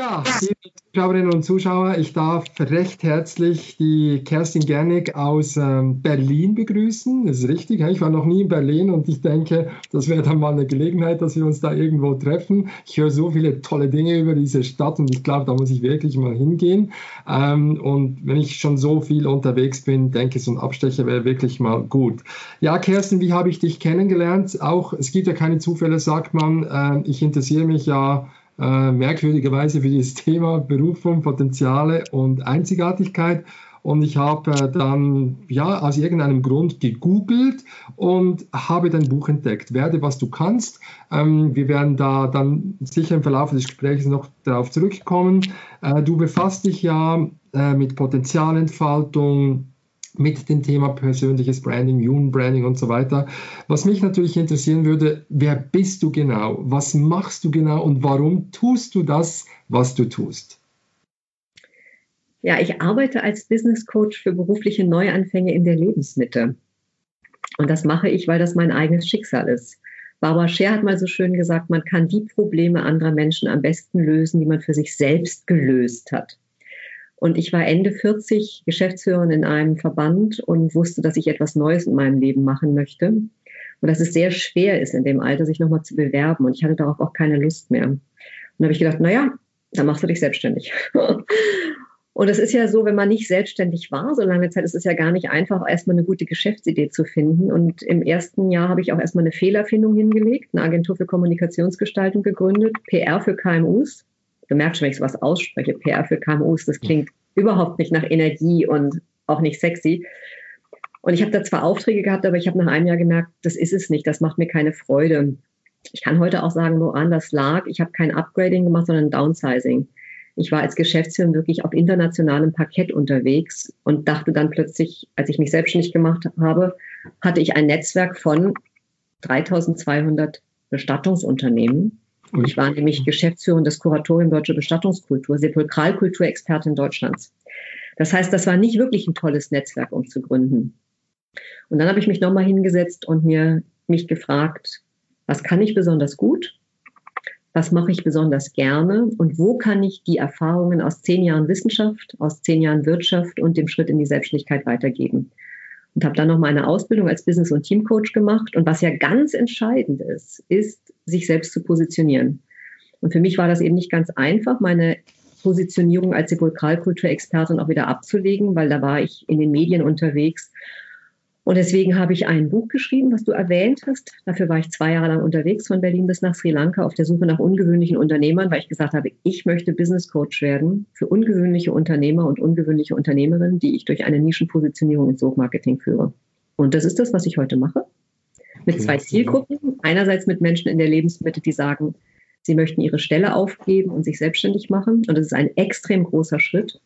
Ja, liebe Zuschauerinnen und Zuschauer, ich darf recht herzlich die Kerstin Gernig aus ähm, Berlin begrüßen. Das ist richtig, ich war noch nie in Berlin und ich denke, das wäre dann mal eine Gelegenheit, dass wir uns da irgendwo treffen. Ich höre so viele tolle Dinge über diese Stadt und ich glaube, da muss ich wirklich mal hingehen. Ähm, und wenn ich schon so viel unterwegs bin, denke ich, so ein Abstecher wäre wirklich mal gut. Ja, Kerstin, wie habe ich dich kennengelernt? Auch, es gibt ja keine Zufälle, sagt man. Äh, ich interessiere mich ja äh, merkwürdigerweise für dieses Thema Berufung, Potenziale und Einzigartigkeit. Und ich habe äh, dann ja aus irgendeinem Grund gegoogelt und habe dein Buch entdeckt. Werde, was du kannst. Ähm, wir werden da dann sicher im Verlauf des Gesprächs noch darauf zurückkommen. Äh, du befasst dich ja äh, mit Potenzialentfaltung, mit dem Thema persönliches Branding, Human Branding und so weiter. Was mich natürlich interessieren würde, wer bist du genau? Was machst du genau und warum tust du das, was du tust? Ja, ich arbeite als Business Coach für berufliche Neuanfänge in der Lebensmitte. Und das mache ich, weil das mein eigenes Schicksal ist. Barbara Scher hat mal so schön gesagt, man kann die Probleme anderer Menschen am besten lösen, die man für sich selbst gelöst hat. Und ich war Ende 40 Geschäftsführerin in einem Verband und wusste, dass ich etwas Neues in meinem Leben machen möchte. Und dass es sehr schwer ist, in dem Alter sich nochmal zu bewerben. Und ich hatte darauf auch keine Lust mehr. Und da habe ich gedacht, naja, dann machst du dich selbstständig. Und es ist ja so, wenn man nicht selbstständig war, so lange Zeit, ist es ja gar nicht einfach, erstmal eine gute Geschäftsidee zu finden. Und im ersten Jahr habe ich auch erstmal eine Fehlerfindung hingelegt, eine Agentur für Kommunikationsgestaltung gegründet, PR für KMUs du merkst schon, wenn ich sowas ausspreche, PR für KMUs, das klingt überhaupt nicht nach Energie und auch nicht sexy. Und ich habe da zwar Aufträge gehabt, aber ich habe nach einem Jahr gemerkt, das ist es nicht, das macht mir keine Freude. Ich kann heute auch sagen, woran das lag. Ich habe kein Upgrading gemacht, sondern Downsizing. Ich war als Geschäftsführer wirklich auf internationalem Parkett unterwegs und dachte dann plötzlich, als ich mich selbstständig gemacht habe, hatte ich ein Netzwerk von 3200 Bestattungsunternehmen und ich war nämlich Geschäftsführerin des Kuratorium Deutsche Bestattungskultur, Sepulkralkulturexpertin Deutschlands. Das heißt, das war nicht wirklich ein tolles Netzwerk, um zu gründen. Und dann habe ich mich nochmal hingesetzt und mir mich gefragt, was kann ich besonders gut? Was mache ich besonders gerne? Und wo kann ich die Erfahrungen aus zehn Jahren Wissenschaft, aus zehn Jahren Wirtschaft und dem Schritt in die Selbstständigkeit weitergeben? Und habe dann noch meine Ausbildung als Business- und Teamcoach gemacht. Und was ja ganz entscheidend ist, ist, sich selbst zu positionieren. Und für mich war das eben nicht ganz einfach, meine Positionierung als Sepulkralkulturexpertin auch wieder abzulegen, weil da war ich in den Medien unterwegs und deswegen habe ich ein Buch geschrieben, was du erwähnt hast. Dafür war ich zwei Jahre lang unterwegs von Berlin bis nach Sri Lanka auf der Suche nach ungewöhnlichen Unternehmern, weil ich gesagt habe, ich möchte Business Coach werden für ungewöhnliche Unternehmer und ungewöhnliche Unternehmerinnen, die ich durch eine Nischenpositionierung ins Suchmarketing führe. Und das ist das, was ich heute mache. Mit zwei Zielgruppen. Einerseits mit Menschen in der Lebensmitte, die sagen, sie möchten ihre Stelle aufgeben und sich selbstständig machen. Und das ist ein extrem großer Schritt.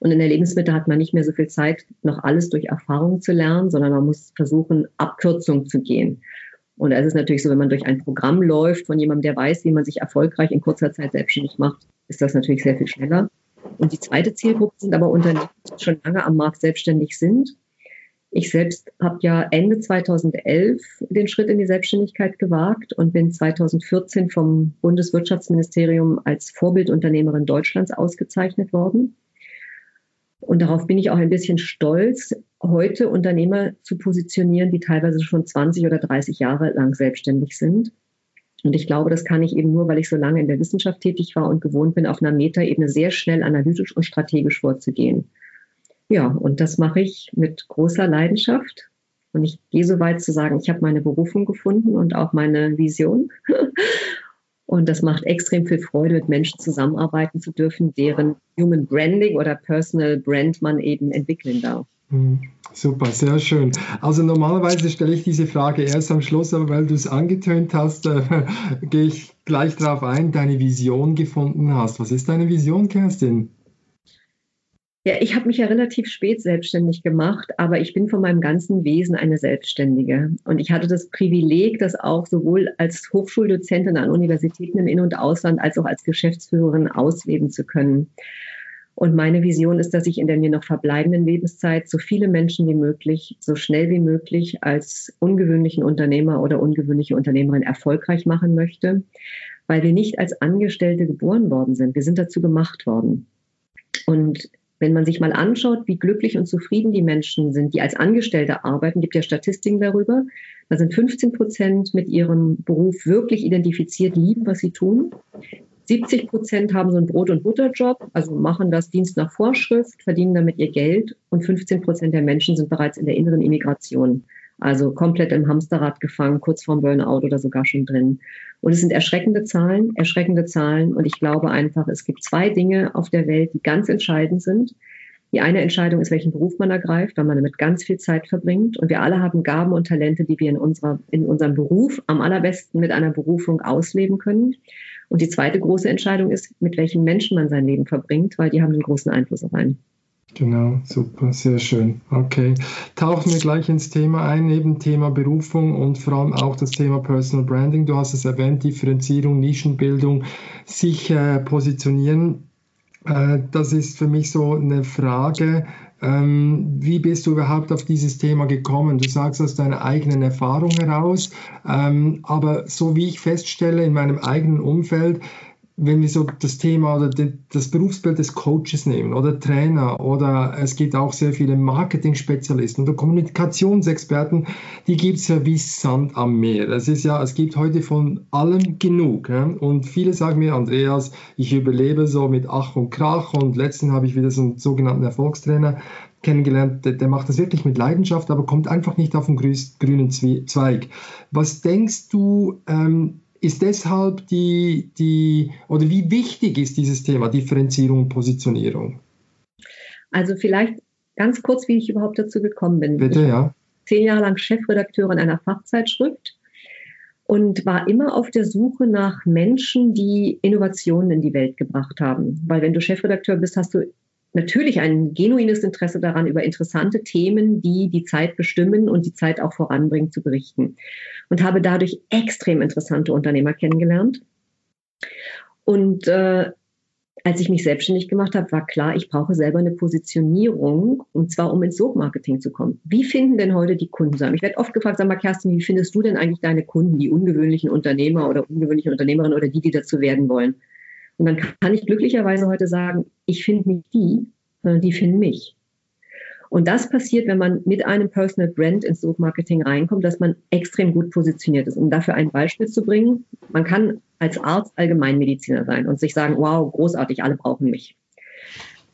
Und in der Lebensmittel hat man nicht mehr so viel Zeit, noch alles durch Erfahrung zu lernen, sondern man muss versuchen, Abkürzung zu gehen. Und es ist natürlich so, wenn man durch ein Programm läuft von jemandem, der weiß, wie man sich erfolgreich in kurzer Zeit selbstständig macht, ist das natürlich sehr viel schneller. Und die zweite Zielgruppe sind aber Unternehmen, die schon lange am Markt selbstständig sind. Ich selbst habe ja Ende 2011 den Schritt in die Selbstständigkeit gewagt und bin 2014 vom Bundeswirtschaftsministerium als Vorbildunternehmerin Deutschlands ausgezeichnet worden. Und darauf bin ich auch ein bisschen stolz, heute Unternehmer zu positionieren, die teilweise schon 20 oder 30 Jahre lang selbstständig sind. Und ich glaube, das kann ich eben nur, weil ich so lange in der Wissenschaft tätig war und gewohnt bin, auf einer Metaebene sehr schnell analytisch und strategisch vorzugehen. Ja, und das mache ich mit großer Leidenschaft. Und ich gehe so weit zu sagen, ich habe meine Berufung gefunden und auch meine Vision. Und das macht extrem viel Freude, mit Menschen zusammenarbeiten zu dürfen, deren Human Branding oder Personal Brand man eben entwickeln darf. Hm, super, sehr schön. Also normalerweise stelle ich diese Frage erst am Schluss, aber weil du es angetönt hast, äh, gehe ich gleich darauf ein, deine Vision gefunden hast. Was ist deine Vision, Kerstin? Ja, ich habe mich ja relativ spät selbstständig gemacht, aber ich bin von meinem ganzen Wesen eine Selbstständige. Und ich hatte das Privileg, das auch sowohl als Hochschuldozentin an Universitäten im In- und Ausland als auch als Geschäftsführerin ausleben zu können. Und meine Vision ist, dass ich in der mir noch verbleibenden Lebenszeit so viele Menschen wie möglich, so schnell wie möglich als ungewöhnlichen Unternehmer oder ungewöhnliche Unternehmerin erfolgreich machen möchte weil wir nicht als Angestellte geboren worden sind. Wir sind dazu gemacht worden. Und wenn man sich mal anschaut, wie glücklich und zufrieden die Menschen sind, die als Angestellte arbeiten, gibt ja Statistiken darüber, da sind 15 Prozent mit ihrem Beruf wirklich identifiziert, lieben, was sie tun. 70 Prozent haben so einen Brot- und Butterjob, also machen das Dienst nach Vorschrift, verdienen damit ihr Geld und 15 Prozent der Menschen sind bereits in der inneren Immigration. Also komplett im Hamsterrad gefangen, kurz vorm Burnout oder sogar schon drin. Und es sind erschreckende Zahlen, erschreckende Zahlen. Und ich glaube einfach, es gibt zwei Dinge auf der Welt, die ganz entscheidend sind. Die eine Entscheidung ist, welchen Beruf man ergreift, weil man damit ganz viel Zeit verbringt. Und wir alle haben Gaben und Talente, die wir in, unserer, in unserem Beruf am allerbesten mit einer Berufung ausleben können. Und die zweite große Entscheidung ist, mit welchen Menschen man sein Leben verbringt, weil die haben einen großen Einfluss auf einen. Genau, super, sehr schön. Okay, tauchen wir gleich ins Thema ein, neben Thema Berufung und vor allem auch das Thema Personal Branding. Du hast es erwähnt, Differenzierung, Nischenbildung, sich äh, positionieren. Äh, das ist für mich so eine Frage. Ähm, wie bist du überhaupt auf dieses Thema gekommen? Du sagst aus deiner eigenen Erfahrung heraus, ähm, aber so wie ich feststelle in meinem eigenen Umfeld, wenn wir so das Thema oder das Berufsbild des Coaches nehmen oder Trainer oder es gibt auch sehr viele Marketing-Spezialisten oder Kommunikationsexperten, die gibt es ja wie Sand am Meer. Es ist ja, es gibt heute von allem genug. Ja? Und viele sagen mir, Andreas, ich überlebe so mit Ach und Krach und letztens habe ich wieder so einen sogenannten Erfolgstrainer kennengelernt, der, der, macht das wirklich mit Leidenschaft, aber kommt einfach nicht auf den grünen Zweig. Was denkst du, ähm, ist deshalb die, die, oder wie wichtig ist dieses Thema Differenzierung und Positionierung? Also vielleicht ganz kurz, wie ich überhaupt dazu gekommen bin. Bitte, ich ja. Zehn Jahre lang Chefredakteurin einer Fachzeitschrift und war immer auf der Suche nach Menschen, die Innovationen in die Welt gebracht haben. Weil wenn du Chefredakteur bist, hast du natürlich ein genuines Interesse daran, über interessante Themen, die die Zeit bestimmen und die Zeit auch voranbringen, zu berichten. Und habe dadurch extrem interessante Unternehmer kennengelernt. Und äh, als ich mich selbstständig gemacht habe, war klar, ich brauche selber eine Positionierung, und zwar um ins Sogmarketing zu kommen. Wie finden denn heute die Kunden zusammen? Ich werde oft gefragt, sag mal, Kerstin, wie findest du denn eigentlich deine Kunden, die ungewöhnlichen Unternehmer oder ungewöhnlichen Unternehmerinnen oder die, die dazu werden wollen? Und dann kann ich glücklicherweise heute sagen, ich finde nicht die, sondern die finden mich. Und das passiert, wenn man mit einem Personal Brand ins Suchmarketing reinkommt, dass man extrem gut positioniert ist. Um dafür ein Beispiel zu bringen, man kann als Arzt Allgemeinmediziner sein und sich sagen, wow, großartig, alle brauchen mich.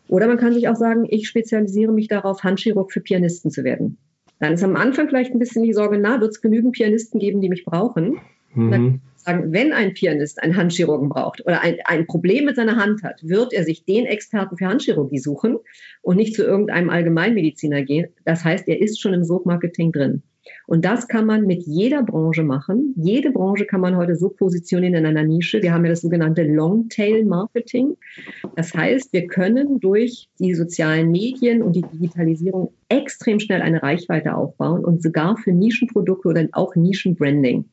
Oder man kann sich auch sagen, ich spezialisiere mich darauf, Handchirurg für Pianisten zu werden. Dann ist am Anfang vielleicht ein bisschen die Sorge, na, wird es genügend Pianisten geben, die mich brauchen? Mhm. Dann sagen, wenn ein Pianist einen Handchirurgen braucht oder ein, ein Problem mit seiner Hand hat, wird er sich den Experten für Handchirurgie suchen und nicht zu irgendeinem Allgemeinmediziner gehen. Das heißt, er ist schon im Sogmarketing drin. Und das kann man mit jeder Branche machen. Jede Branche kann man heute so positionieren in einer Nische. Wir haben ja das sogenannte Longtail-Marketing. Das heißt, wir können durch die sozialen Medien und die Digitalisierung extrem schnell eine Reichweite aufbauen und sogar für Nischenprodukte oder auch Nischenbranding.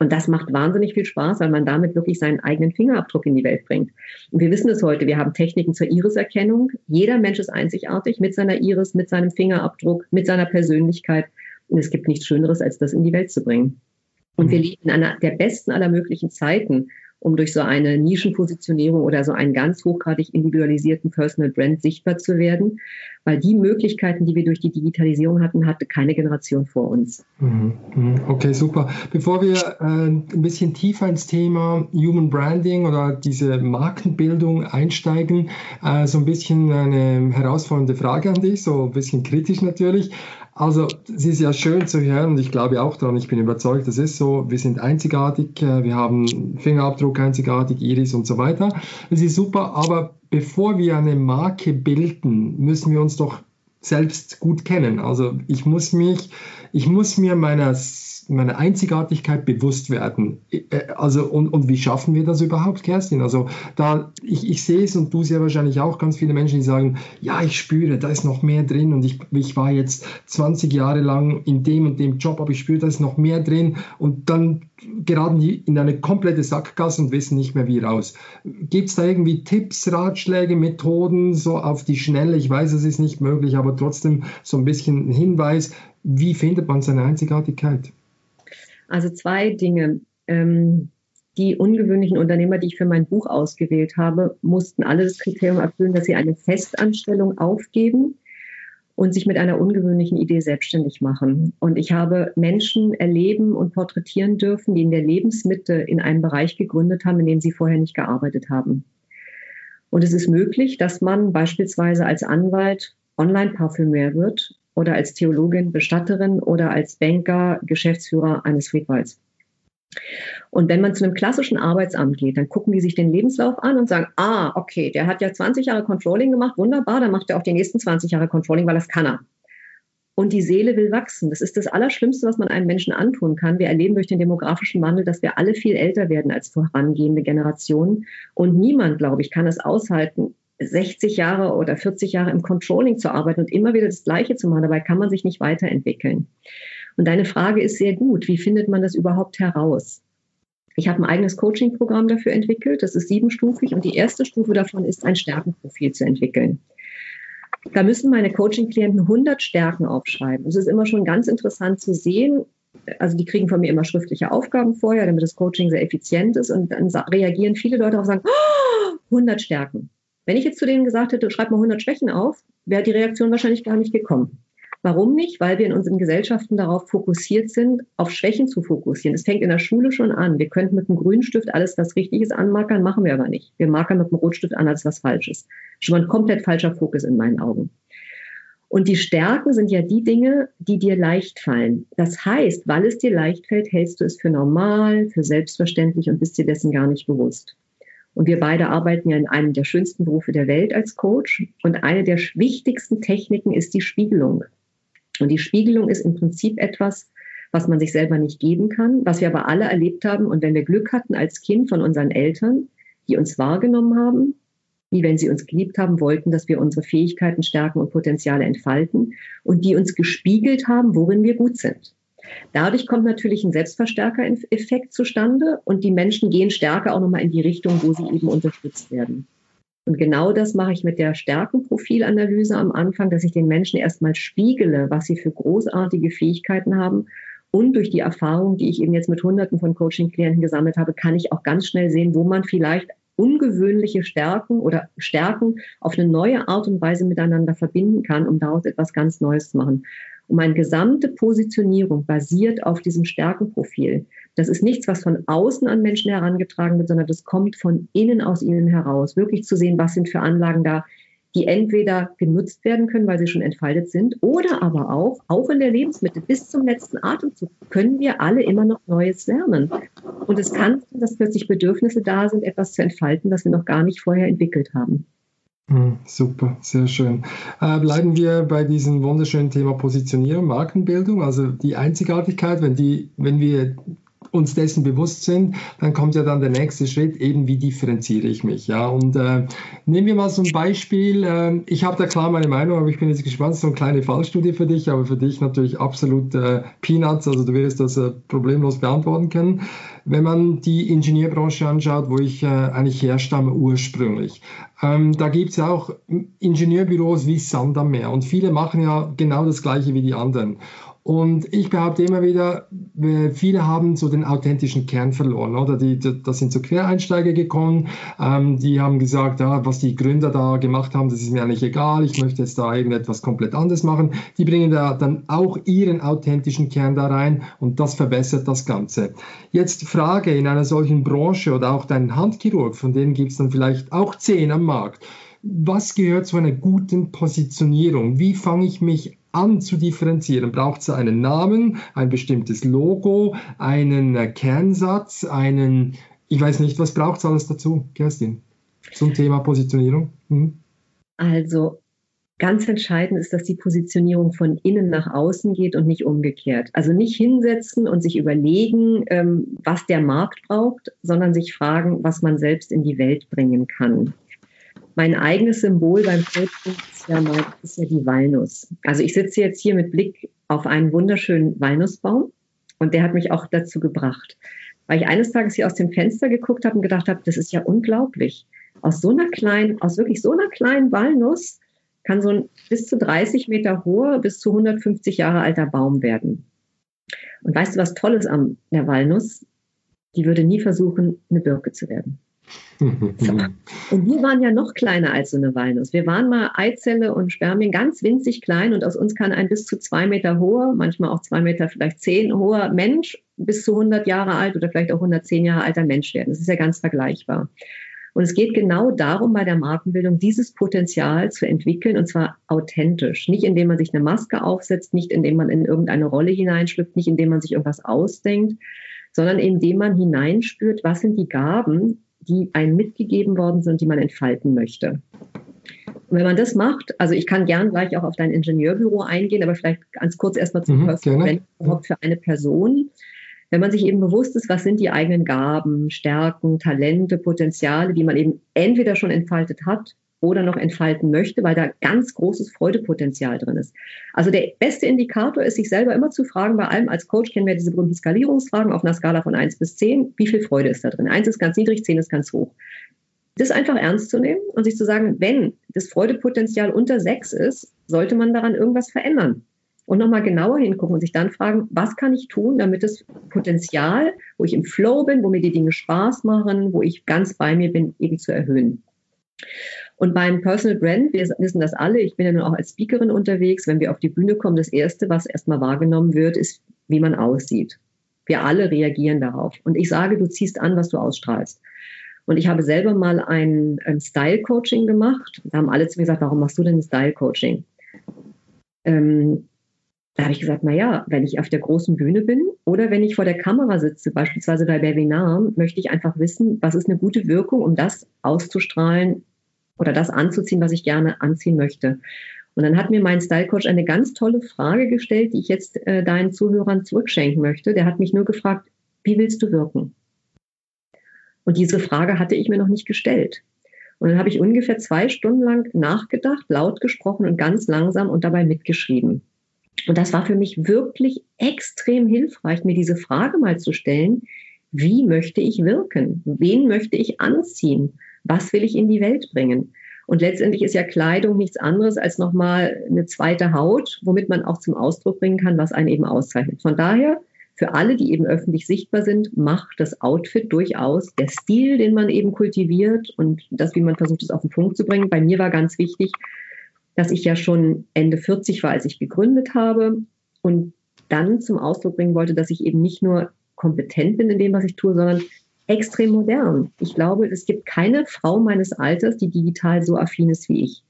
Und das macht wahnsinnig viel Spaß, weil man damit wirklich seinen eigenen Fingerabdruck in die Welt bringt. Und wir wissen es heute, wir haben Techniken zur Iriserkennung. Jeder Mensch ist einzigartig mit seiner Iris, mit seinem Fingerabdruck, mit seiner Persönlichkeit. Und es gibt nichts Schöneres, als das in die Welt zu bringen. Und wir mhm. leben in einer der besten aller möglichen Zeiten, um durch so eine Nischenpositionierung oder so einen ganz hochgradig individualisierten Personal Brand sichtbar zu werden. Weil die Möglichkeiten, die wir durch die Digitalisierung hatten, hatte keine Generation vor uns. Mhm, mhm. Okay, super. Bevor wir äh, ein bisschen tiefer ins Thema Human Branding oder diese Markenbildung einsteigen, äh, so ein bisschen eine herausfordernde Frage an dich, so ein bisschen kritisch natürlich. Also es ist ja schön zu hören und ich glaube auch daran, ich bin überzeugt, das ist so, wir sind einzigartig, äh, wir haben Fingerabdruck einzigartig, Iris und so weiter. Das ist super, aber bevor wir eine Marke bilden, müssen wir uns doch selbst gut kennen. Also ich muss mich, ich muss mir meiner meiner Einzigartigkeit bewusst werden. Äh, also, und, und wie schaffen wir das überhaupt, Kerstin? Also, da, ich, ich sehe es und du ja wahrscheinlich auch ganz viele Menschen, die sagen, ja, ich spüre, da ist noch mehr drin und ich, ich war jetzt 20 Jahre lang in dem und dem Job, aber ich spüre, da ist noch mehr drin und dann geraten die in eine komplette Sackgasse und wissen nicht mehr wie raus. Gibt es da irgendwie Tipps, Ratschläge, Methoden, so auf die Schnelle? Ich weiß, es ist nicht möglich, aber trotzdem so ein bisschen Hinweis, wie findet man seine Einzigartigkeit? Also zwei Dinge. Ähm, die ungewöhnlichen Unternehmer, die ich für mein Buch ausgewählt habe, mussten alle das Kriterium erfüllen, dass sie eine Festanstellung aufgeben und sich mit einer ungewöhnlichen Idee selbstständig machen. Und ich habe Menschen erleben und porträtieren dürfen, die in der Lebensmitte in einem Bereich gegründet haben, in dem sie vorher nicht gearbeitet haben. Und es ist möglich, dass man beispielsweise als Anwalt Online-Parfümeur wird oder als Theologin Bestatterin oder als Banker Geschäftsführer eines Friedwalds. Und wenn man zu einem klassischen Arbeitsamt geht, dann gucken die sich den Lebenslauf an und sagen, ah, okay, der hat ja 20 Jahre Controlling gemacht, wunderbar, dann macht er auch die nächsten 20 Jahre Controlling, weil das kann er. Und die Seele will wachsen. Das ist das Allerschlimmste, was man einem Menschen antun kann. Wir erleben durch den demografischen Wandel, dass wir alle viel älter werden als vorangehende Generationen. Und niemand, glaube ich, kann es aushalten, 60 Jahre oder 40 Jahre im Controlling zu arbeiten und immer wieder das Gleiche zu machen. Dabei kann man sich nicht weiterentwickeln. Und deine Frage ist sehr gut. Wie findet man das überhaupt heraus? Ich habe ein eigenes Coaching-Programm dafür entwickelt. Das ist siebenstufig und die erste Stufe davon ist, ein Stärkenprofil zu entwickeln. Da müssen meine Coaching-Klienten 100 Stärken aufschreiben. Es ist immer schon ganz interessant zu sehen. Also die kriegen von mir immer schriftliche Aufgaben vorher, damit das Coaching sehr effizient ist. Und dann reagieren viele Leute auf und sagen, oh, 100 Stärken. Wenn ich jetzt zu denen gesagt hätte, schreib mal 100 Schwächen auf, wäre die Reaktion wahrscheinlich gar nicht gekommen. Warum nicht? Weil wir in unseren Gesellschaften darauf fokussiert sind, auf Schwächen zu fokussieren. Es fängt in der Schule schon an. Wir könnten mit einem Grünstift alles, was richtig ist, anmarkern, machen wir aber nicht. Wir markern mit einem Rotstift an, als was Falsches. Schon mal ein komplett falscher Fokus in meinen Augen. Und die Stärken sind ja die Dinge, die dir leicht fallen. Das heißt, weil es dir leicht fällt, hältst du es für normal, für selbstverständlich und bist dir dessen gar nicht bewusst. Und wir beide arbeiten ja in einem der schönsten Berufe der Welt als Coach. Und eine der wichtigsten Techniken ist die Spiegelung. Und die Spiegelung ist im Prinzip etwas, was man sich selber nicht geben kann, was wir aber alle erlebt haben. Und wenn wir Glück hatten als Kind von unseren Eltern, die uns wahrgenommen haben, wie wenn sie uns geliebt haben wollten, dass wir unsere Fähigkeiten, Stärken und Potenziale entfalten und die uns gespiegelt haben, worin wir gut sind. Dadurch kommt natürlich ein Selbstverstärker-Effekt zustande und die Menschen gehen stärker auch nochmal in die Richtung, wo sie eben unterstützt werden. Und genau das mache ich mit der Stärkenprofilanalyse am Anfang, dass ich den Menschen erstmal spiegele, was sie für großartige Fähigkeiten haben. Und durch die Erfahrung, die ich eben jetzt mit Hunderten von Coaching-Klienten gesammelt habe, kann ich auch ganz schnell sehen, wo man vielleicht ungewöhnliche Stärken oder Stärken auf eine neue Art und Weise miteinander verbinden kann, um daraus etwas ganz Neues zu machen. Und meine gesamte Positionierung basiert auf diesem Stärkenprofil. Das ist nichts, was von außen an Menschen herangetragen wird, sondern das kommt von innen aus ihnen heraus. Wirklich zu sehen, was sind für Anlagen da, die entweder genutzt werden können, weil sie schon entfaltet sind, oder aber auch, auch in der Lebensmittel, bis zum letzten Atemzug, können wir alle immer noch Neues lernen. Und es kann sein, dass plötzlich Bedürfnisse da sind, etwas zu entfalten, das wir noch gar nicht vorher entwickelt haben. Hm, super, sehr schön. Äh, bleiben wir bei diesem wunderschönen Thema Positionierung, Markenbildung, also die Einzigartigkeit, wenn die, wenn wir uns dessen bewusst sind, dann kommt ja dann der nächste Schritt, eben wie differenziere ich mich. Ja? Und äh, nehmen wir mal so ein Beispiel. Äh, ich habe da klar meine Meinung, aber ich bin jetzt gespannt, so eine kleine Fallstudie für dich, aber für dich natürlich absolut äh, Peanuts, also du wirst das äh, problemlos beantworten können. Wenn man die Ingenieurbranche anschaut, wo ich äh, eigentlich herstamme ursprünglich, ähm, da gibt es ja auch Ingenieurbüros wie Sand am Meer und viele machen ja genau das gleiche wie die anderen. Und ich behaupte immer wieder, viele haben so den authentischen Kern verloren, oder? Die, das sind so Quereinsteiger gekommen, ähm, die haben gesagt, ja, was die Gründer da gemacht haben, das ist mir eigentlich egal, ich möchte jetzt da irgendetwas komplett anderes machen. Die bringen da dann auch ihren authentischen Kern da rein und das verbessert das Ganze. Jetzt Frage in einer solchen Branche oder auch dein Handchirurg, von denen gibt es dann vielleicht auch zehn am Markt. Was gehört zu einer guten Positionierung? Wie fange ich mich zu differenzieren, braucht es einen Namen, ein bestimmtes Logo, einen Kernsatz, einen, ich weiß nicht, was braucht es alles dazu, Kerstin, zum Thema Positionierung? Mhm. Also Ganz entscheidend ist, dass die Positionierung von innen nach außen geht und nicht umgekehrt. Also nicht hinsetzen und sich überlegen, ähm, was der Markt braucht, sondern sich fragen, was man selbst in die Welt bringen kann. Mein eigenes Symbol beim Coaching ist ja, mal, ist ja die Walnuss. Also ich sitze jetzt hier mit Blick auf einen wunderschönen Walnussbaum und der hat mich auch dazu gebracht, weil ich eines Tages hier aus dem Fenster geguckt habe und gedacht habe, das ist ja unglaublich. Aus so einer kleinen, aus wirklich so einer kleinen Walnuss kann so ein bis zu 30 Meter hoher, bis zu 150 Jahre alter Baum werden. Und weißt du, was Tolles am der Walnuss? die würde nie versuchen, eine Birke zu werden. Und wir waren ja noch kleiner als so eine Walnuss. Wir waren mal Eizelle und Spermien ganz winzig klein und aus uns kann ein bis zu zwei Meter hoher, manchmal auch zwei Meter, vielleicht zehn hoher Mensch bis zu 100 Jahre alt oder vielleicht auch 110 Jahre alter Mensch werden. Das ist ja ganz vergleichbar. Und es geht genau darum, bei der Markenbildung dieses Potenzial zu entwickeln und zwar authentisch. Nicht indem man sich eine Maske aufsetzt, nicht indem man in irgendeine Rolle hineinschlüpft, nicht indem man sich irgendwas ausdenkt, sondern indem man hineinspürt, was sind die Gaben, die einem mitgegeben worden sind, die man entfalten möchte. Und wenn man das macht, also ich kann gern gleich auch auf dein Ingenieurbüro eingehen, aber vielleicht ganz kurz erstmal zum mhm, Personal überhaupt für eine Person. Wenn man sich eben bewusst ist, was sind die eigenen Gaben, Stärken, Talente, Potenziale, die man eben entweder schon entfaltet hat oder noch entfalten möchte, weil da ganz großes Freudepotenzial drin ist. Also der beste Indikator ist, sich selber immer zu fragen, bei allem als Coach kennen wir diese berühmten Skalierungsfragen auf einer Skala von 1 bis 10, wie viel Freude ist da drin? 1 ist ganz niedrig, 10 ist ganz hoch. Das einfach ernst zu nehmen und sich zu sagen, wenn das Freudepotenzial unter 6 ist, sollte man daran irgendwas verändern. Und nochmal genauer hingucken und sich dann fragen, was kann ich tun, damit das Potenzial, wo ich im Flow bin, wo mir die Dinge Spaß machen, wo ich ganz bei mir bin, eben zu erhöhen. Und beim Personal Brand, wir wissen das alle, ich bin ja nun auch als Speakerin unterwegs, wenn wir auf die Bühne kommen, das Erste, was erstmal wahrgenommen wird, ist, wie man aussieht. Wir alle reagieren darauf. Und ich sage, du ziehst an, was du ausstrahlst. Und ich habe selber mal ein, ein Style-Coaching gemacht. Da haben alle zu mir gesagt, warum machst du denn Style-Coaching? Ähm, da habe ich gesagt, na ja, wenn ich auf der großen Bühne bin oder wenn ich vor der Kamera sitze, beispielsweise bei Webinaren, möchte ich einfach wissen, was ist eine gute Wirkung, um das auszustrahlen, oder das anzuziehen, was ich gerne anziehen möchte. Und dann hat mir mein Style Coach eine ganz tolle Frage gestellt, die ich jetzt äh, deinen Zuhörern zurückschenken möchte. Der hat mich nur gefragt, wie willst du wirken? Und diese Frage hatte ich mir noch nicht gestellt. Und dann habe ich ungefähr zwei Stunden lang nachgedacht, laut gesprochen und ganz langsam und dabei mitgeschrieben. Und das war für mich wirklich extrem hilfreich, mir diese Frage mal zu stellen, wie möchte ich wirken? Wen möchte ich anziehen? Was will ich in die Welt bringen? Und letztendlich ist ja Kleidung nichts anderes als nochmal eine zweite Haut, womit man auch zum Ausdruck bringen kann, was einen eben auszeichnet. Von daher, für alle, die eben öffentlich sichtbar sind, macht das Outfit durchaus der Stil, den man eben kultiviert und das, wie man versucht, es auf den Punkt zu bringen. Bei mir war ganz wichtig, dass ich ja schon Ende 40 war, als ich gegründet habe und dann zum Ausdruck bringen wollte, dass ich eben nicht nur kompetent bin in dem, was ich tue, sondern extrem modern. Ich glaube, es gibt keine Frau meines Alters, die digital so affin ist wie ich.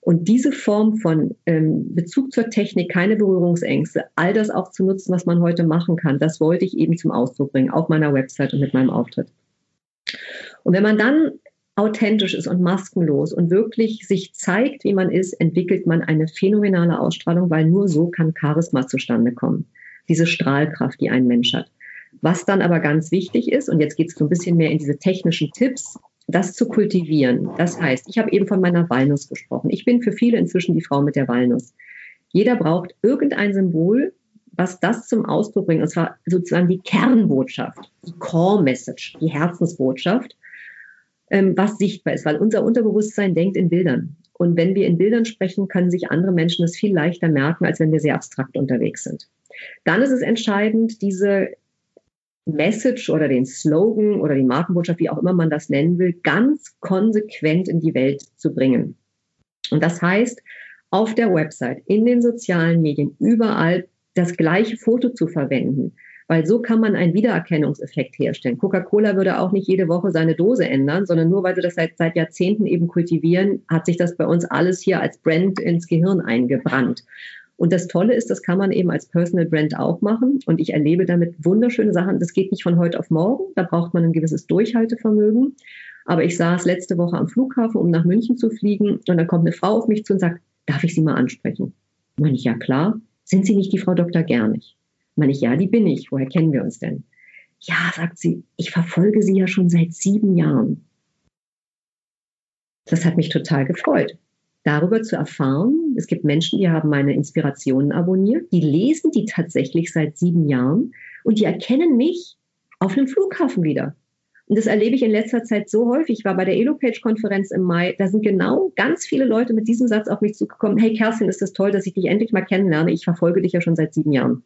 Und diese Form von ähm, Bezug zur Technik, keine Berührungsängste, all das auch zu nutzen, was man heute machen kann, das wollte ich eben zum Ausdruck bringen, auf meiner Website und mit meinem Auftritt. Und wenn man dann authentisch ist und maskenlos und wirklich sich zeigt, wie man ist, entwickelt man eine phänomenale Ausstrahlung, weil nur so kann Charisma zustande kommen. Diese Strahlkraft, die ein Mensch hat. Was dann aber ganz wichtig ist, und jetzt geht es so ein bisschen mehr in diese technischen Tipps, das zu kultivieren. Das heißt, ich habe eben von meiner Walnuss gesprochen. Ich bin für viele inzwischen die Frau mit der Walnuss. Jeder braucht irgendein Symbol, was das zum Ausdruck bringt. Und zwar sozusagen die Kernbotschaft, die Core Message, die Herzensbotschaft, ähm, was sichtbar ist, weil unser Unterbewusstsein denkt in Bildern. Und wenn wir in Bildern sprechen, können sich andere Menschen das viel leichter merken, als wenn wir sehr abstrakt unterwegs sind. Dann ist es entscheidend, diese Message oder den Slogan oder die Markenbotschaft, wie auch immer man das nennen will, ganz konsequent in die Welt zu bringen. Und das heißt, auf der Website, in den sozialen Medien, überall das gleiche Foto zu verwenden, weil so kann man einen Wiedererkennungseffekt herstellen. Coca-Cola würde auch nicht jede Woche seine Dose ändern, sondern nur weil sie das seit, seit Jahrzehnten eben kultivieren, hat sich das bei uns alles hier als Brand ins Gehirn eingebrannt. Und das Tolle ist, das kann man eben als Personal Brand auch machen. Und ich erlebe damit wunderschöne Sachen. Das geht nicht von heute auf morgen. Da braucht man ein gewisses Durchhaltevermögen. Aber ich saß letzte Woche am Flughafen, um nach München zu fliegen. Und dann kommt eine Frau auf mich zu und sagt, darf ich Sie mal ansprechen? Meine ich, ja klar. Sind Sie nicht die Frau Dr. Gernig? Meine ich, ja, die bin ich. Woher kennen wir uns denn? Ja, sagt sie, ich verfolge Sie ja schon seit sieben Jahren. Das hat mich total gefreut darüber zu erfahren. Es gibt Menschen, die haben meine Inspirationen abonniert, die lesen die tatsächlich seit sieben Jahren und die erkennen mich auf einem Flughafen wieder. Und das erlebe ich in letzter Zeit so häufig. Ich war bei der Elopage-Konferenz im Mai. Da sind genau ganz viele Leute mit diesem Satz auf mich zugekommen. Hey Kerstin, ist das toll, dass ich dich endlich mal kennenlerne. Ich verfolge dich ja schon seit sieben Jahren.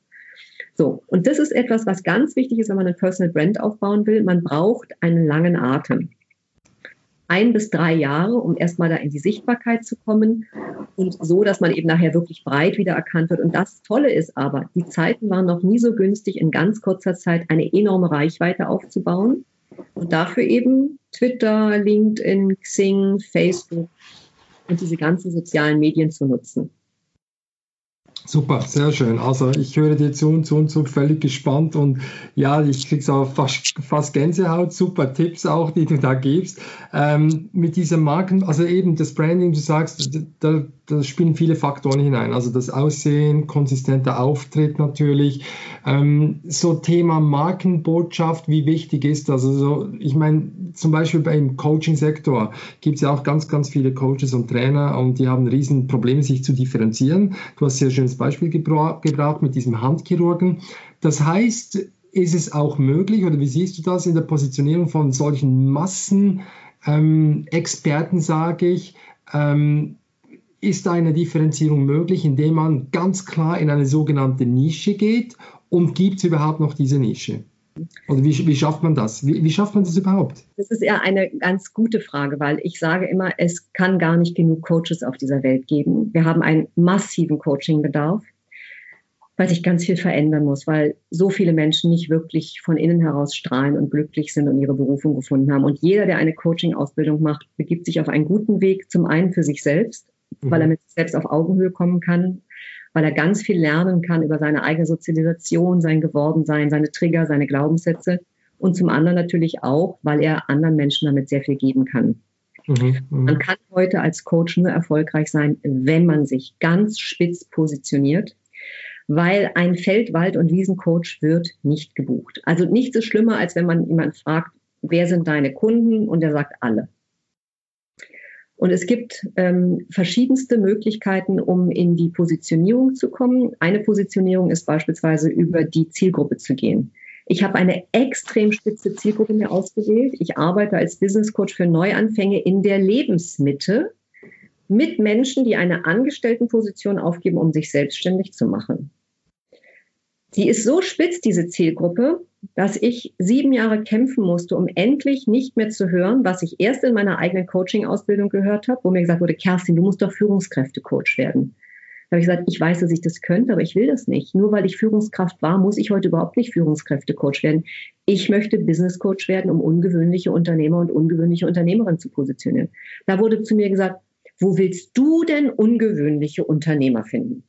So, und das ist etwas, was ganz wichtig ist, wenn man ein Personal Brand aufbauen will. Man braucht einen langen Atem. Ein bis drei Jahre, um erstmal da in die Sichtbarkeit zu kommen und so, dass man eben nachher wirklich breit wieder erkannt wird. Und das Tolle ist aber, die Zeiten waren noch nie so günstig, in ganz kurzer Zeit eine enorme Reichweite aufzubauen. Und dafür eben Twitter, LinkedIn, Xing, Facebook und diese ganzen sozialen Medien zu nutzen. Super, sehr schön. Also ich höre dir zu und zu und zu völlig gespannt und ja, ich kriege auch fast, fast Gänsehaut. Super Tipps auch, die du da gibst. Ähm, mit dieser Marken, also eben das Branding, du sagst, da, da spielen viele Faktoren hinein. Also das Aussehen, konsistenter Auftritt natürlich. Ähm, so Thema Markenbotschaft, wie wichtig ist das? Also ich meine, zum Beispiel beim Coaching-Sektor gibt es ja auch ganz, ganz viele Coaches und Trainer und die haben riesen Probleme, sich zu differenzieren. Du hast sehr schönes Beispiel gebra gebraucht mit diesem Handchirurgen. Das heißt, ist es auch möglich oder wie siehst du das in der Positionierung von solchen Massenexperten, ähm, sage ich, ähm, ist eine Differenzierung möglich, indem man ganz klar in eine sogenannte Nische geht und gibt es überhaupt noch diese Nische? Oder wie, wie schafft man das? Wie, wie, schafft man das überhaupt? Das ist ja eine ganz gute Frage, weil ich sage immer, es kann gar nicht genug Coaches auf dieser Welt geben. Wir haben einen massiven Coachingbedarf, weil sich ganz viel verändern muss, weil so viele Menschen nicht wirklich von innen heraus strahlen und glücklich sind und ihre Berufung gefunden haben. Und jeder, der eine Coaching-Ausbildung macht, begibt sich auf einen guten Weg, zum einen für sich selbst, mhm. weil er mit sich selbst auf Augenhöhe kommen kann, weil er ganz viel lernen kann über seine eigene Sozialisation, sein Gewordensein, seine Trigger, seine Glaubenssätze und zum anderen natürlich auch, weil er anderen Menschen damit sehr viel geben kann. Mhm, mhm, man kann heute als Coach nur erfolgreich sein, wenn man sich ganz spitz positioniert, weil ein Feld-, Wald- und Wiesencoach wird nicht gebucht. Also nichts ist schlimmer, als wenn man jemanden fragt, wer sind deine Kunden? Und er sagt alle. Und es gibt ähm, verschiedenste Möglichkeiten, um in die Positionierung zu kommen. Eine Positionierung ist beispielsweise über die Zielgruppe zu gehen. Ich habe eine extrem spitze Zielgruppe mir ausgewählt. Ich arbeite als Business Coach für Neuanfänge in der Lebensmitte mit Menschen, die eine Angestelltenposition aufgeben, um sich selbstständig zu machen. Die ist so spitz, diese Zielgruppe, dass ich sieben Jahre kämpfen musste, um endlich nicht mehr zu hören, was ich erst in meiner eigenen Coaching-Ausbildung gehört habe, wo mir gesagt wurde, Kerstin, du musst doch Führungskräfte-Coach werden. Da habe ich gesagt, ich weiß, dass ich das könnte, aber ich will das nicht. Nur weil ich Führungskraft war, muss ich heute überhaupt nicht Führungskräfte-Coach werden. Ich möchte Business-Coach werden, um ungewöhnliche Unternehmer und ungewöhnliche Unternehmerinnen zu positionieren. Da wurde zu mir gesagt, wo willst du denn ungewöhnliche Unternehmer finden?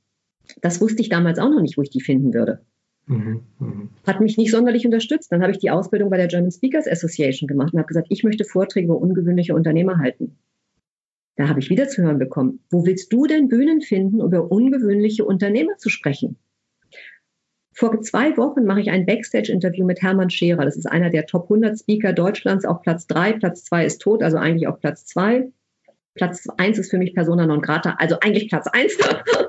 Das wusste ich damals auch noch nicht, wo ich die finden würde. Mhm, mhm, Hat mich nicht sonderlich unterstützt. Dann habe ich die Ausbildung bei der German Speakers Association gemacht und habe gesagt, ich möchte Vorträge über ungewöhnliche Unternehmer halten. Da habe ich wieder zu hören bekommen, wo willst du denn Bühnen finden, über ungewöhnliche Unternehmer zu sprechen? Vor zwei Wochen mache ich ein Backstage-Interview mit Hermann Scherer. Das ist einer der Top 100 Speaker Deutschlands auf Platz 3. Platz 2 ist tot, also eigentlich auf Platz 2. Platz 1 ist für mich Persona non grata, also eigentlich Platz 1.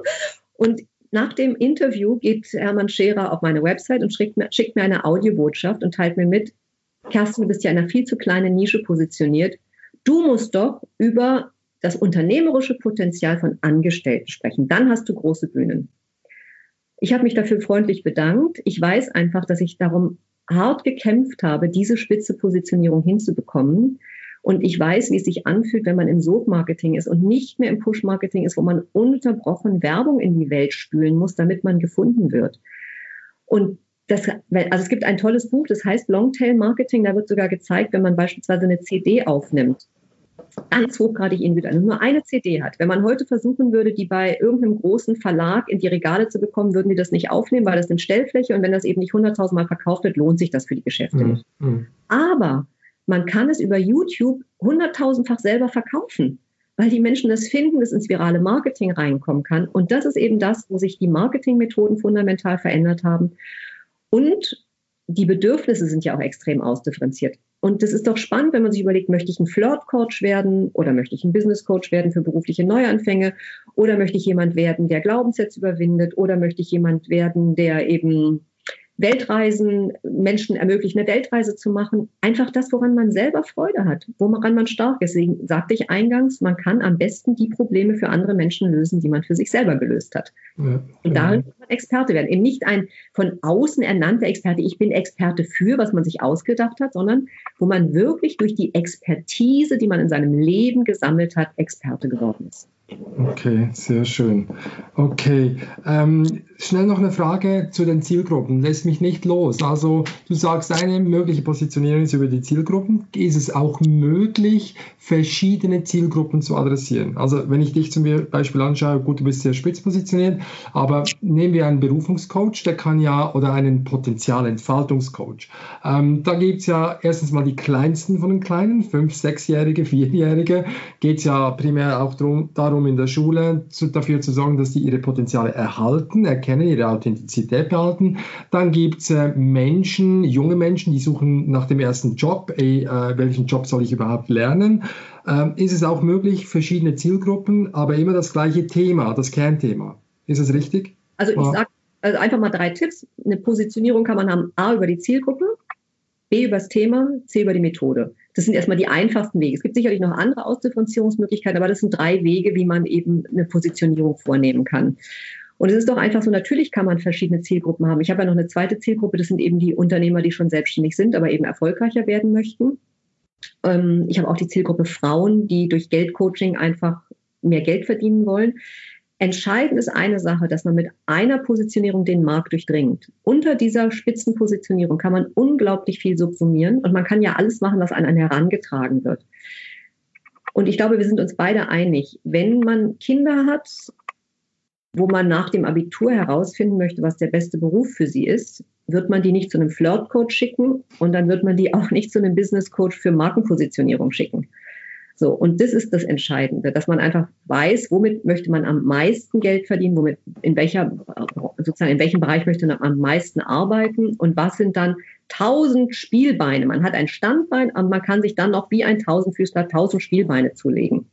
Und nach dem Interview geht Hermann Scherer auf meine Website und schickt mir, schickt mir eine Audiobotschaft und teilt mir mit, Kerstin, du bist ja in einer viel zu kleinen Nische positioniert. Du musst doch über das unternehmerische Potenzial von Angestellten sprechen. Dann hast du große Bühnen. Ich habe mich dafür freundlich bedankt. Ich weiß einfach, dass ich darum hart gekämpft habe, diese spitze Positionierung hinzubekommen. Und ich weiß, wie es sich anfühlt, wenn man im Sog-Marketing ist und nicht mehr im Push-Marketing ist, wo man ununterbrochen Werbung in die Welt spülen muss, damit man gefunden wird. Und das, also es gibt ein tolles Buch, das heißt Longtail Marketing. Da wird sogar gezeigt, wenn man beispielsweise eine CD aufnimmt, ganz hochgradig individuell, nur eine CD hat. Wenn man heute versuchen würde, die bei irgendeinem großen Verlag in die Regale zu bekommen, würden die das nicht aufnehmen, weil das sind Stellfläche und wenn das eben nicht 100.000 Mal verkauft wird, lohnt sich das für die Geschäfte mhm. nicht. Mhm. Aber man kann es über YouTube hunderttausendfach selber verkaufen, weil die Menschen das finden, dass ins virale Marketing reinkommen kann. Und das ist eben das, wo sich die Marketingmethoden fundamental verändert haben. Und die Bedürfnisse sind ja auch extrem ausdifferenziert. Und das ist doch spannend, wenn man sich überlegt, möchte ich ein Flirt-Coach werden oder möchte ich ein Business-Coach werden für berufliche Neuanfänge oder möchte ich jemand werden, der Glaubenssätze überwindet oder möchte ich jemand werden, der eben Weltreisen, Menschen ermöglichen, eine Weltreise zu machen. Einfach das, woran man selber Freude hat, woran man stark ist. Deswegen sagte ich eingangs, man kann am besten die Probleme für andere Menschen lösen, die man für sich selber gelöst hat. Ja, und darin muss man Experte werden. Eben nicht ein von außen ernannter Experte, ich bin Experte für, was man sich ausgedacht hat, sondern wo man wirklich durch die Expertise, die man in seinem Leben gesammelt hat, Experte geworden ist. Okay, sehr schön. Okay, ähm, schnell noch eine Frage zu den Zielgruppen. Lässt mich nicht los. Also du sagst, eine mögliche Positionierung ist über die Zielgruppen. Ist es auch möglich, verschiedene Zielgruppen zu adressieren? Also wenn ich dich zum Beispiel anschaue, gut, du bist sehr spitz positioniert, aber nehmen wir einen Berufungscoach, der kann ja, oder einen Potenzialentfaltungscoach. Ähm, da gibt es ja erstens mal die kleinsten von den Kleinen, fünf, sechsjährige, vierjährige, geht es ja primär auch darum, darum darum, in der Schule zu, dafür zu sorgen, dass die ihre Potenziale erhalten, erkennen, ihre Authentizität behalten. Dann gibt es äh, Menschen, junge Menschen, die suchen nach dem ersten Job, ey, äh, welchen Job soll ich überhaupt lernen. Ähm, ist es auch möglich, verschiedene Zielgruppen, aber immer das gleiche Thema, das Kernthema. Ist es richtig? Also ich sage also einfach mal drei Tipps. Eine Positionierung kann man haben, A über die Zielgruppe, B über das Thema, C über die Methode. Das sind erstmal die einfachsten Wege. Es gibt sicherlich noch andere Ausdifferenzierungsmöglichkeiten, aber das sind drei Wege, wie man eben eine Positionierung vornehmen kann. Und es ist doch einfach so, natürlich kann man verschiedene Zielgruppen haben. Ich habe ja noch eine zweite Zielgruppe, das sind eben die Unternehmer, die schon selbstständig sind, aber eben erfolgreicher werden möchten. Ähm, ich habe auch die Zielgruppe Frauen, die durch Geldcoaching einfach mehr Geld verdienen wollen. Entscheidend ist eine Sache, dass man mit einer Positionierung den Markt durchdringt. Unter dieser Spitzenpositionierung kann man unglaublich viel subsumieren und man kann ja alles machen, was an einen herangetragen wird. Und ich glaube, wir sind uns beide einig, wenn man Kinder hat, wo man nach dem Abitur herausfinden möchte, was der beste Beruf für sie ist, wird man die nicht zu einem Flirtcoach schicken und dann wird man die auch nicht zu einem Business Coach für Markenpositionierung schicken. So, und das ist das Entscheidende, dass man einfach weiß, womit möchte man am meisten Geld verdienen, womit, in welcher, sozusagen in welchem Bereich möchte man am meisten arbeiten und was sind dann tausend Spielbeine. Man hat ein Standbein, aber man kann sich dann noch wie ein Tausendfüßler tausend Spielbeine zulegen.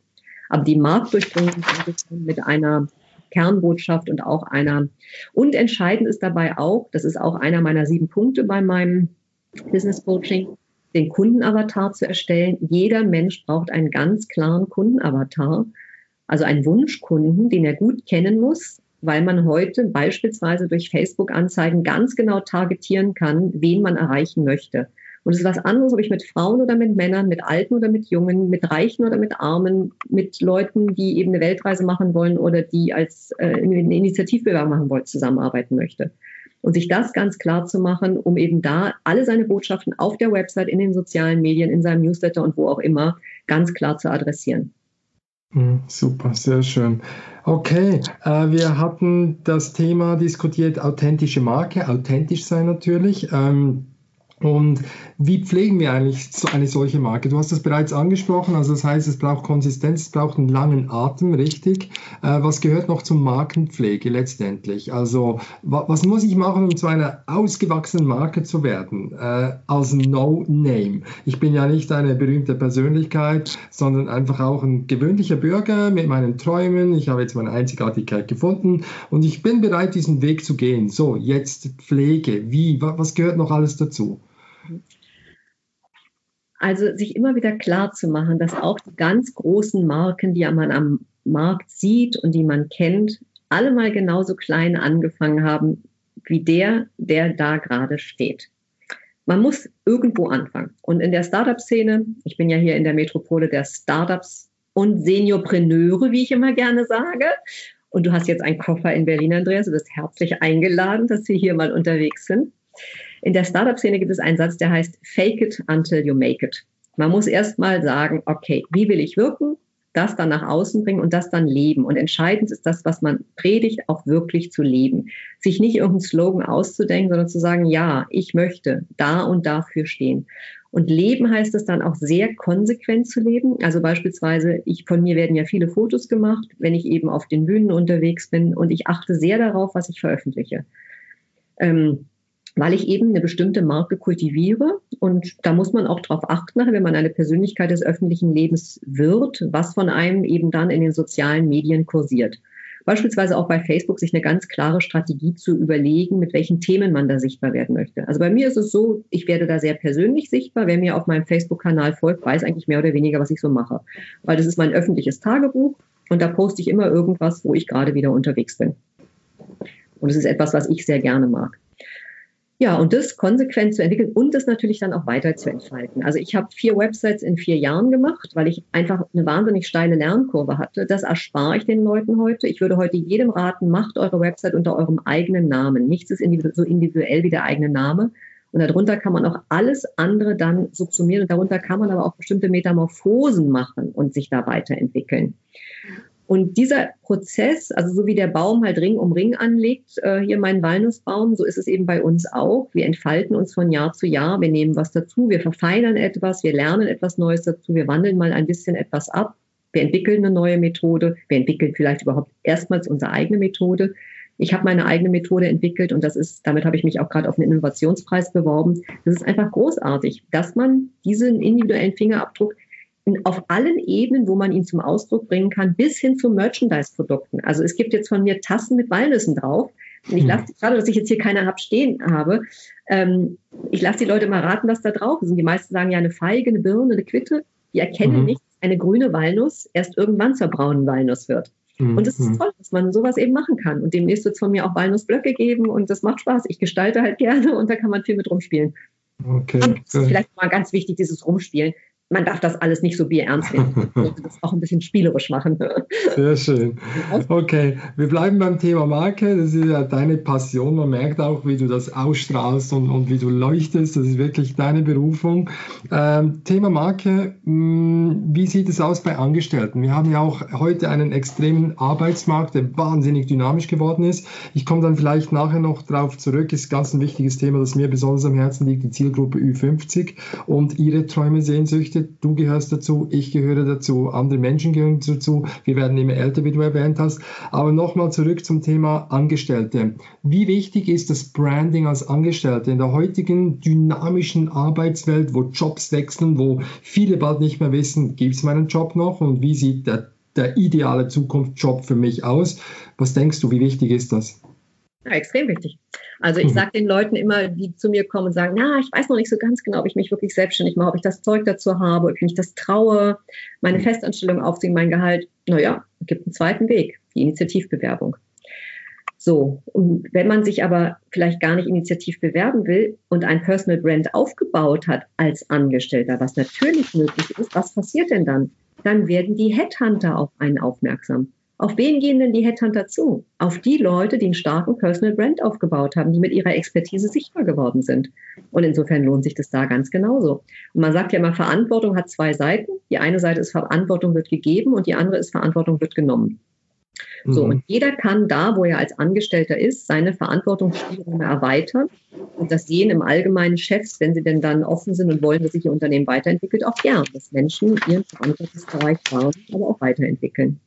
Aber die Marktdurchdringung mit einer Kernbotschaft und auch einer, und entscheidend ist dabei auch, das ist auch einer meiner sieben Punkte bei meinem Business Coaching, den Kundenavatar zu erstellen. Jeder Mensch braucht einen ganz klaren Kundenavatar, also einen Wunschkunden, den er gut kennen muss, weil man heute beispielsweise durch Facebook-Anzeigen ganz genau targetieren kann, wen man erreichen möchte. Und es ist was anderes, ob ich mit Frauen oder mit Männern, mit Alten oder mit Jungen, mit Reichen oder mit Armen, mit Leuten, die eben eine Weltreise machen wollen oder die als äh, eine Initiativbewerbung machen wollen, zusammenarbeiten möchte und sich das ganz klar zu machen, um eben da alle seine Botschaften auf der Website, in den sozialen Medien, in seinem Newsletter und wo auch immer ganz klar zu adressieren. Hm, super, sehr schön. Okay, äh, wir hatten das Thema diskutiert, authentische Marke, authentisch sein natürlich. Ähm, und wie pflegen wir eigentlich so eine solche Marke? Du hast das bereits angesprochen, also das heißt, es braucht Konsistenz, es braucht einen langen Atem, richtig. Äh, was gehört noch zur Markenpflege letztendlich? Also was muss ich machen, um zu einer ausgewachsenen Marke zu werden, äh, als No-Name? Ich bin ja nicht eine berühmte Persönlichkeit, sondern einfach auch ein gewöhnlicher Bürger mit meinen Träumen. Ich habe jetzt meine Einzigartigkeit gefunden und ich bin bereit, diesen Weg zu gehen. So, jetzt Pflege. Wie? Was gehört noch alles dazu? Also sich immer wieder klar zu machen, dass auch die ganz großen Marken, die man am Markt sieht und die man kennt, alle mal genauso klein angefangen haben wie der, der da gerade steht. Man muss irgendwo anfangen. Und in der Startup-Szene, ich bin ja hier in der Metropole der Startups und Seniorpreneure, wie ich immer gerne sage. Und du hast jetzt einen Koffer in Berlin, Andreas. Du bist herzlich eingeladen, dass wir hier mal unterwegs sind. In der Startup-Szene gibt es einen Satz, der heißt Fake it until you make it. Man muss erst mal sagen, okay, wie will ich wirken? Das dann nach außen bringen und das dann leben. Und entscheidend ist das, was man predigt, auch wirklich zu leben. Sich nicht irgendeinen Slogan auszudenken, sondern zu sagen, ja, ich möchte da und dafür stehen. Und leben heißt es dann auch sehr konsequent zu leben. Also beispielsweise, ich, von mir werden ja viele Fotos gemacht, wenn ich eben auf den Bühnen unterwegs bin und ich achte sehr darauf, was ich veröffentliche. Ähm, weil ich eben eine bestimmte Marke kultiviere. Und da muss man auch darauf achten, wenn man eine Persönlichkeit des öffentlichen Lebens wird, was von einem eben dann in den sozialen Medien kursiert. beispielsweise auch bei Facebook sich eine ganz klare Strategie zu überlegen, mit welchen Themen man da sichtbar werden möchte. Also bei mir ist es so, ich werde da sehr persönlich sichtbar. Wer mir auf meinem Facebook-Kanal folgt, weiß eigentlich mehr oder weniger, was ich so mache. Weil das ist mein öffentliches Tagebuch und da poste ich immer irgendwas, wo ich gerade wieder unterwegs bin. Und es ist etwas, was ich sehr gerne mag. Ja, und das konsequent zu entwickeln und das natürlich dann auch weiter zu entfalten. Also ich habe vier Websites in vier Jahren gemacht, weil ich einfach eine wahnsinnig steile Lernkurve hatte. Das erspare ich den Leuten heute. Ich würde heute jedem raten, macht eure Website unter eurem eigenen Namen. Nichts ist individu so individuell wie der eigene Name. Und darunter kann man auch alles andere dann subsumieren. Und darunter kann man aber auch bestimmte Metamorphosen machen und sich da weiterentwickeln. Und dieser Prozess, also so wie der Baum halt Ring um Ring anlegt, äh, hier mein Walnussbaum, so ist es eben bei uns auch. Wir entfalten uns von Jahr zu Jahr, wir nehmen was dazu, wir verfeinern etwas, wir lernen etwas Neues dazu, wir wandeln mal ein bisschen etwas ab, wir entwickeln eine neue Methode, wir entwickeln vielleicht überhaupt erstmals unsere eigene Methode. Ich habe meine eigene Methode entwickelt und das ist, damit habe ich mich auch gerade auf einen Innovationspreis beworben. Das ist einfach großartig, dass man diesen individuellen Fingerabdruck auf allen Ebenen, wo man ihn zum Ausdruck bringen kann, bis hin zu Merchandise-Produkten. Also es gibt jetzt von mir Tassen mit Walnüssen drauf. Und ich hm. lasse, gerade dass ich jetzt hier keine hab stehen habe, ähm, ich lasse die Leute mal raten, was da drauf ist. Und die meisten sagen ja eine Feige, eine Birne, eine Quitte. Die erkennen mhm. nicht, dass eine grüne Walnuss erst irgendwann zur braunen Walnuss wird. Mhm. Und es ist toll, dass man sowas eben machen kann. Und demnächst wird es von mir auch Walnussblöcke geben und das macht Spaß. Ich gestalte halt gerne und da kann man viel mit rumspielen. Okay. Und das ist vielleicht mal ganz wichtig, dieses Rumspielen man darf das alles nicht so bierernst nehmen. Man sollte das auch ein bisschen spielerisch machen. Sehr schön. Okay, wir bleiben beim Thema Marke. Das ist ja deine Passion. Man merkt auch, wie du das ausstrahlst und, und wie du leuchtest. Das ist wirklich deine Berufung. Ähm, Thema Marke, mh, hm, wie sieht es aus bei Angestellten? Wir haben ja auch heute einen extremen Arbeitsmarkt, der wahnsinnig dynamisch geworden ist. Ich komme dann vielleicht nachher noch darauf zurück. Ist ganz ein wichtiges Thema, das mir besonders am Herzen liegt, die Zielgruppe Ü50 und ihre Träume, Sehnsüchte Geschichte. Du gehörst dazu, ich gehöre dazu, andere Menschen gehören dazu. Wir werden immer älter, wie du erwähnt hast. Aber nochmal zurück zum Thema Angestellte. Wie wichtig ist das Branding als Angestellte in der heutigen dynamischen Arbeitswelt, wo Jobs wechseln, wo viele bald nicht mehr wissen, gibt es meinen Job noch und wie sieht der, der ideale Zukunftsjob für mich aus? Was denkst du, wie wichtig ist das? Ja, extrem wichtig. Also ich mhm. sage den Leuten immer, die zu mir kommen und sagen, na, ich weiß noch nicht so ganz genau, ob ich mich wirklich selbstständig mache, ob ich das Zeug dazu habe, ob ich mich das traue, meine mhm. Festanstellung aufziehen, mein Gehalt. Naja, es gibt einen zweiten Weg, die Initiativbewerbung. So, und wenn man sich aber vielleicht gar nicht initiativ bewerben will und ein Personal Brand aufgebaut hat als Angestellter, was natürlich möglich ist, was passiert denn dann? Dann werden die Headhunter auf einen aufmerksam. Auf wen gehen denn die Headhunter zu? Auf die Leute, die einen starken Personal Brand aufgebaut haben, die mit ihrer Expertise sichtbar geworden sind. Und insofern lohnt sich das da ganz genauso. Und man sagt ja immer, Verantwortung hat zwei Seiten. Die eine Seite ist Verantwortung wird gegeben und die andere ist Verantwortung wird genommen. So, mhm. und jeder kann da, wo er als Angestellter ist, seine Verantwortungsspielräume erweitern. Und das sehen im Allgemeinen Chefs, wenn sie denn dann offen sind und wollen, dass sich ihr Unternehmen weiterentwickelt, auch gern, dass Menschen ihren Verantwortungsbereich haben, aber auch weiterentwickeln.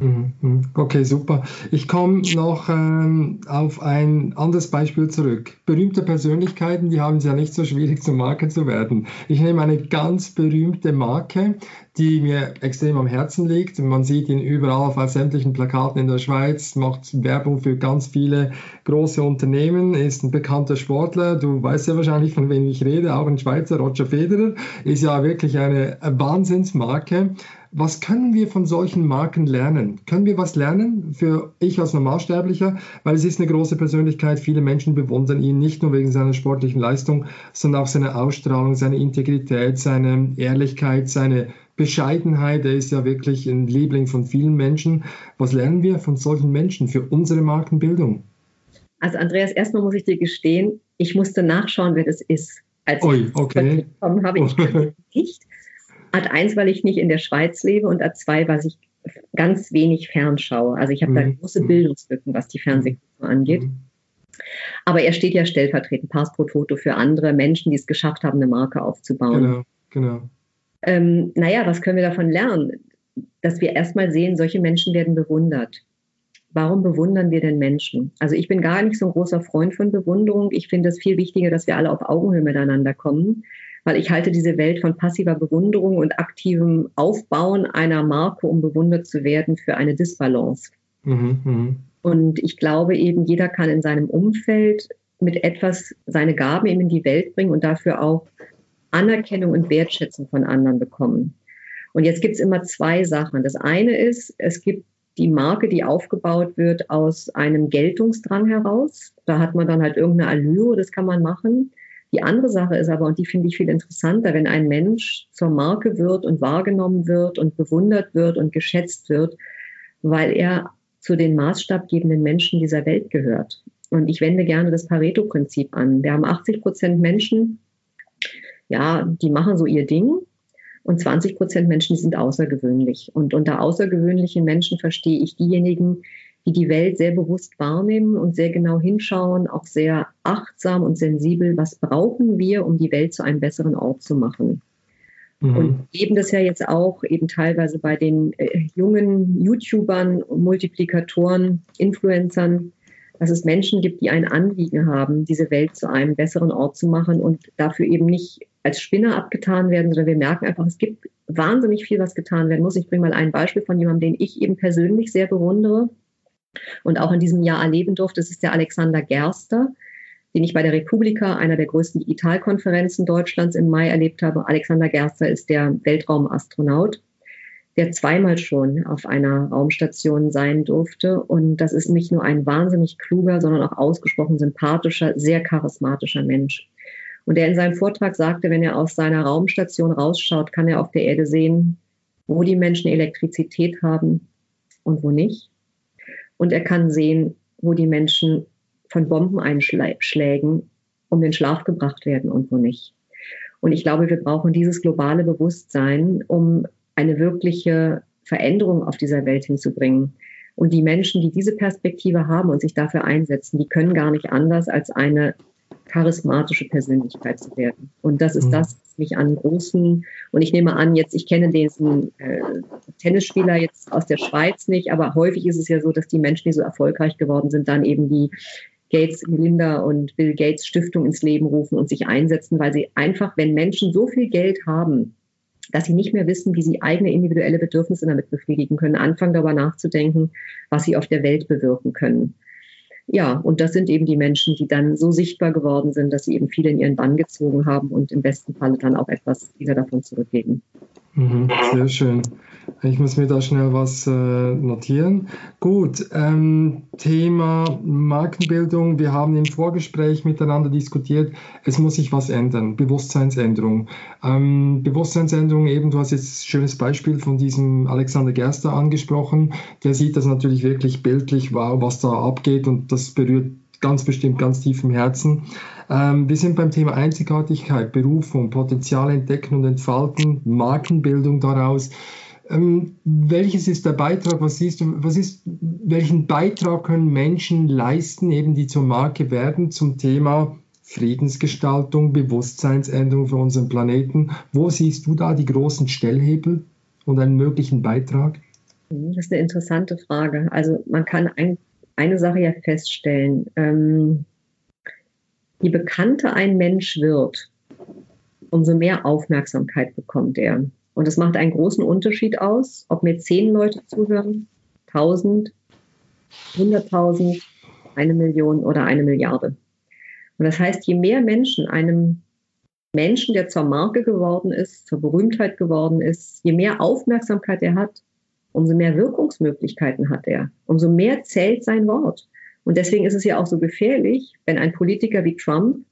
Mhm, mhm. Okay, super. Ich komme noch ähm, auf ein anderes Beispiel zurück. Berühmte Persönlichkeiten, die haben es ja nicht so schwierig, zur Marke zu werden. Ich nehme eine ganz berühmte Marke, die mir extrem am Herzen liegt. Man sieht ihn überall auf sämtlichen Plakaten in der Schweiz, macht Werbung für ganz viele große Unternehmen, ist ein bekannter Sportler. Du weißt ja wahrscheinlich, von wem ich rede, auch ein Schweizer, Roger Federer, ist ja wirklich eine Wahnsinnsmarke. Was können wir von solchen Marken lernen? Können wir was lernen für ich als Normalsterblicher? Weil es ist eine große Persönlichkeit. Viele Menschen bewundern ihn nicht nur wegen seiner sportlichen Leistung, sondern auch seine Ausstrahlung, seine Integrität, seine Ehrlichkeit, seine Bescheidenheit. Er ist ja wirklich ein Liebling von vielen Menschen. Was lernen wir von solchen Menschen für unsere Markenbildung? Also Andreas, erstmal muss ich dir gestehen, ich musste nachschauen, wer das ist. Als Ui, okay. ich bekommen habe, ich nicht. Ad eins, weil ich nicht in der Schweiz lebe und Ad zwei, weil ich ganz wenig fernschaue. Also ich habe mhm. da große Bildungslücken, was die Fernsehkultur angeht. Mhm. Aber er steht ja stellvertretend, Pass pro Foto für andere Menschen, die es geschafft haben, eine Marke aufzubauen. Genau, genau. Ähm, naja, was können wir davon lernen? Dass wir erstmal sehen, solche Menschen werden bewundert. Warum bewundern wir denn Menschen? Also ich bin gar nicht so ein großer Freund von Bewunderung. Ich finde es viel wichtiger, dass wir alle auf Augenhöhe miteinander kommen weil ich halte diese Welt von passiver Bewunderung und aktivem Aufbauen einer Marke, um bewundert zu werden, für eine Disbalance. Mhm, mh. Und ich glaube eben, jeder kann in seinem Umfeld mit etwas seine Gaben eben in die Welt bringen und dafür auch Anerkennung und Wertschätzung von anderen bekommen. Und jetzt gibt es immer zwei Sachen. Das eine ist, es gibt die Marke, die aufgebaut wird aus einem Geltungsdrang heraus. Da hat man dann halt irgendeine Allure, das kann man machen. Die andere Sache ist aber, und die finde ich viel interessanter, wenn ein Mensch zur Marke wird und wahrgenommen wird und bewundert wird und geschätzt wird, weil er zu den maßstabgebenden Menschen dieser Welt gehört. Und ich wende gerne das Pareto-Prinzip an. Wir haben 80 Prozent Menschen, ja, die machen so ihr Ding. Und 20 Prozent Menschen, die sind außergewöhnlich. Und unter außergewöhnlichen Menschen verstehe ich diejenigen, die die Welt sehr bewusst wahrnehmen und sehr genau hinschauen, auch sehr achtsam und sensibel, was brauchen wir, um die Welt zu einem besseren Ort zu machen. Mhm. Und eben das ja jetzt auch eben teilweise bei den äh, jungen YouTubern, Multiplikatoren, Influencern, dass es Menschen gibt, die ein Anliegen haben, diese Welt zu einem besseren Ort zu machen und dafür eben nicht als Spinner abgetan werden, sondern wir merken einfach, es gibt wahnsinnig viel, was getan werden muss. Ich bringe mal ein Beispiel von jemandem, den ich eben persönlich sehr bewundere und auch in diesem Jahr erleben durfte. Das ist der Alexander Gerster, den ich bei der Republika, einer der größten Digitalkonferenzen Deutschlands im Mai erlebt habe. Alexander Gerster ist der Weltraumastronaut der zweimal schon auf einer Raumstation sein durfte. Und das ist nicht nur ein wahnsinnig kluger, sondern auch ausgesprochen sympathischer, sehr charismatischer Mensch. Und der in seinem Vortrag sagte, wenn er aus seiner Raumstation rausschaut, kann er auf der Erde sehen, wo die Menschen Elektrizität haben und wo nicht. Und er kann sehen, wo die Menschen von Bombeneinschlägen um den Schlaf gebracht werden und wo nicht. Und ich glaube, wir brauchen dieses globale Bewusstsein, um eine wirkliche Veränderung auf dieser Welt hinzubringen. Und die Menschen, die diese Perspektive haben und sich dafür einsetzen, die können gar nicht anders als eine charismatische Persönlichkeit zu werden. Und das ist mhm. das, was mich an großen, und ich nehme an, jetzt, ich kenne diesen äh, Tennisspieler jetzt aus der Schweiz nicht, aber häufig ist es ja so, dass die Menschen, die so erfolgreich geworden sind, dann eben die Gates, Melinda und Bill Gates Stiftung ins Leben rufen und sich einsetzen, weil sie einfach, wenn Menschen so viel Geld haben, dass sie nicht mehr wissen, wie sie eigene individuelle Bedürfnisse damit befriedigen können, anfangen darüber nachzudenken, was sie auf der Welt bewirken können. Ja, und das sind eben die Menschen, die dann so sichtbar geworden sind, dass sie eben viele in ihren Bann gezogen haben und im besten Falle dann auch etwas wieder davon zurückgeben. Mhm, sehr schön. Ich muss mir da schnell was äh, notieren. Gut, ähm, Thema Markenbildung. Wir haben im Vorgespräch miteinander diskutiert, es muss sich was ändern, Bewusstseinsänderung. Ähm, Bewusstseinsänderung, eben, du hast jetzt ein schönes Beispiel von diesem Alexander Gerster angesprochen. Der sieht das natürlich wirklich bildlich, wow, was da abgeht und das berührt ganz bestimmt ganz tief im Herzen. Ähm, wir sind beim Thema Einzigartigkeit, Berufung, Potenzial entdecken und entfalten, Markenbildung daraus. Ähm, welches ist der Beitrag? Was siehst du? Was ist, welchen Beitrag können Menschen leisten, eben die zur Marke werden, zum Thema Friedensgestaltung, Bewusstseinsänderung für unseren Planeten? Wo siehst du da die großen Stellhebel und einen möglichen Beitrag? Das ist eine interessante Frage. Also man kann ein, eine Sache ja feststellen. Ähm, je bekannter ein Mensch wird, umso mehr Aufmerksamkeit bekommt er. Und es macht einen großen Unterschied aus, ob mir zehn Leute zuhören, tausend, hunderttausend, eine Million oder eine Milliarde. Und das heißt, je mehr Menschen einem Menschen, der zur Marke geworden ist, zur Berühmtheit geworden ist, je mehr Aufmerksamkeit er hat, umso mehr Wirkungsmöglichkeiten hat er, umso mehr zählt sein Wort. Und deswegen ist es ja auch so gefährlich, wenn ein Politiker wie Trump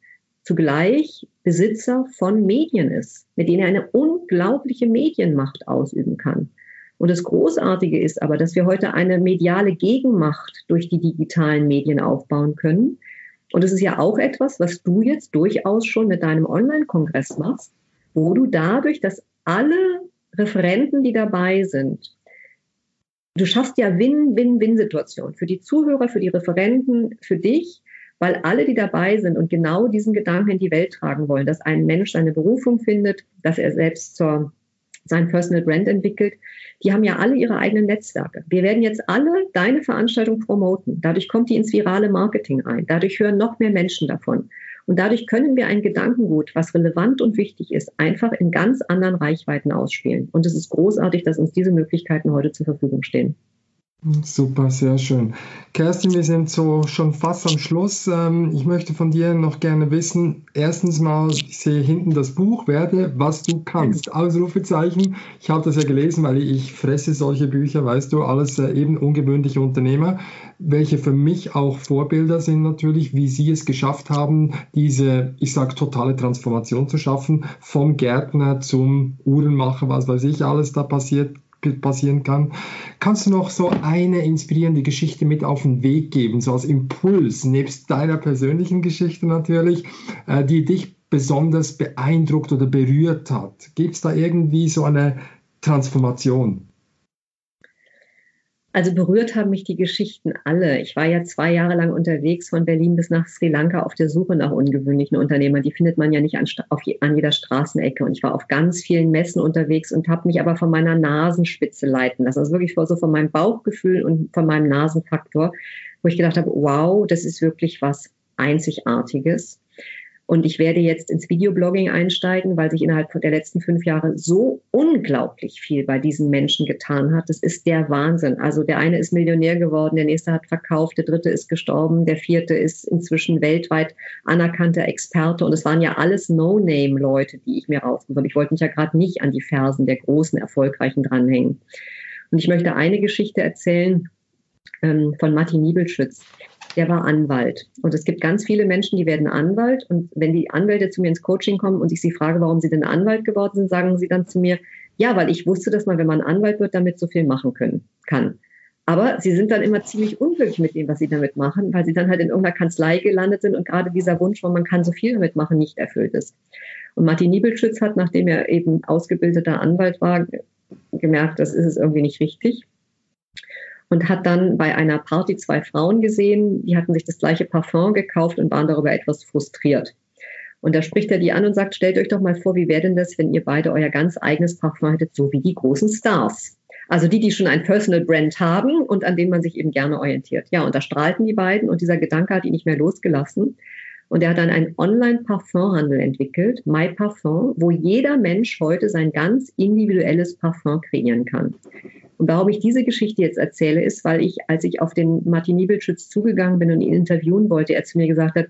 zugleich Besitzer von Medien ist, mit denen er eine unglaubliche Medienmacht ausüben kann. Und das Großartige ist aber, dass wir heute eine mediale Gegenmacht durch die digitalen Medien aufbauen können. Und das ist ja auch etwas, was du jetzt durchaus schon mit deinem Online-Kongress machst, wo du dadurch, dass alle Referenten, die dabei sind, du schaffst ja Win-Win-Win-Situationen für die Zuhörer, für die Referenten, für dich, weil alle, die dabei sind und genau diesen Gedanken in die Welt tragen wollen, dass ein Mensch seine Berufung findet, dass er selbst zur, sein Personal Brand entwickelt, die haben ja alle ihre eigenen Netzwerke. Wir werden jetzt alle deine Veranstaltung promoten. Dadurch kommt die ins virale Marketing ein. Dadurch hören noch mehr Menschen davon. Und dadurch können wir ein Gedankengut, was relevant und wichtig ist, einfach in ganz anderen Reichweiten ausspielen. Und es ist großartig, dass uns diese Möglichkeiten heute zur Verfügung stehen. Super, sehr schön. Kerstin, wir sind so schon fast am Schluss. Ähm, ich möchte von dir noch gerne wissen, erstens mal, ich sehe hinten das Buch, werde, was du kannst. Ausrufezeichen. Ich habe das ja gelesen, weil ich fresse solche Bücher, weißt du, alles äh, eben ungewöhnliche Unternehmer, welche für mich auch Vorbilder sind natürlich, wie sie es geschafft haben, diese, ich sage, totale Transformation zu schaffen, vom Gärtner zum Uhrenmacher, was weiß ich, alles da passiert passieren kann. Kannst du noch so eine inspirierende Geschichte mit auf den Weg geben, so als Impuls, nebst deiner persönlichen Geschichte natürlich, äh, die dich besonders beeindruckt oder berührt hat? Gibt es da irgendwie so eine Transformation? Also berührt haben mich die Geschichten alle. Ich war ja zwei Jahre lang unterwegs von Berlin bis nach Sri Lanka auf der Suche nach ungewöhnlichen Unternehmern. Die findet man ja nicht an, auf, an jeder Straßenecke. Und ich war auf ganz vielen Messen unterwegs und habe mich aber von meiner Nasenspitze leiten lassen. Also wirklich so von meinem Bauchgefühl und von meinem Nasenfaktor, wo ich gedacht habe, wow, das ist wirklich was Einzigartiges. Und ich werde jetzt ins Videoblogging einsteigen, weil sich innerhalb der letzten fünf Jahre so unglaublich viel bei diesen Menschen getan hat. Das ist der Wahnsinn. Also der eine ist Millionär geworden, der nächste hat verkauft, der dritte ist gestorben, der vierte ist inzwischen weltweit anerkannter Experte. Und es waren ja alles No-Name-Leute, die ich mir rausgesucht Ich wollte mich ja gerade nicht an die Fersen der großen, erfolgreichen dranhängen. Und ich möchte eine Geschichte erzählen ähm, von Martin Niebelschütz der war Anwalt. Und es gibt ganz viele Menschen, die werden Anwalt. Und wenn die Anwälte zu mir ins Coaching kommen und ich sie frage, warum sie denn Anwalt geworden sind, sagen sie dann zu mir, ja, weil ich wusste, dass man, wenn man Anwalt wird, damit so viel machen können, kann. Aber sie sind dann immer ziemlich unglücklich mit dem, was sie damit machen, weil sie dann halt in irgendeiner Kanzlei gelandet sind und gerade dieser Wunsch, wo man kann so viel damit machen, nicht erfüllt ist. Und Martin Niebelschütz hat, nachdem er eben ausgebildeter Anwalt war, gemerkt, das ist es irgendwie nicht richtig und hat dann bei einer Party zwei Frauen gesehen, die hatten sich das gleiche Parfum gekauft und waren darüber etwas frustriert. Und da spricht er die an und sagt, stellt euch doch mal vor, wie wäre denn das, wenn ihr beide euer ganz eigenes Parfum hättet, so wie die großen Stars. Also die, die schon ein Personal Brand haben und an denen man sich eben gerne orientiert. Ja, und da strahlten die beiden und dieser Gedanke hat ihn nicht mehr losgelassen. Und er hat dann einen Online-Parfumhandel entwickelt, My Parfum, wo jeder Mensch heute sein ganz individuelles Parfum kreieren kann. Und warum ich diese Geschichte jetzt erzähle, ist, weil ich, als ich auf den Martin Niebelschütz zugegangen bin und ihn interviewen wollte, er zu mir gesagt hat,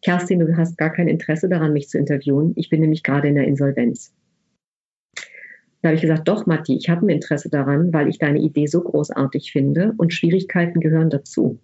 Kerstin, du hast gar kein Interesse daran, mich zu interviewen. Ich bin nämlich gerade in der Insolvenz. Da habe ich gesagt, doch, Matti, ich habe ein Interesse daran, weil ich deine Idee so großartig finde und Schwierigkeiten gehören dazu.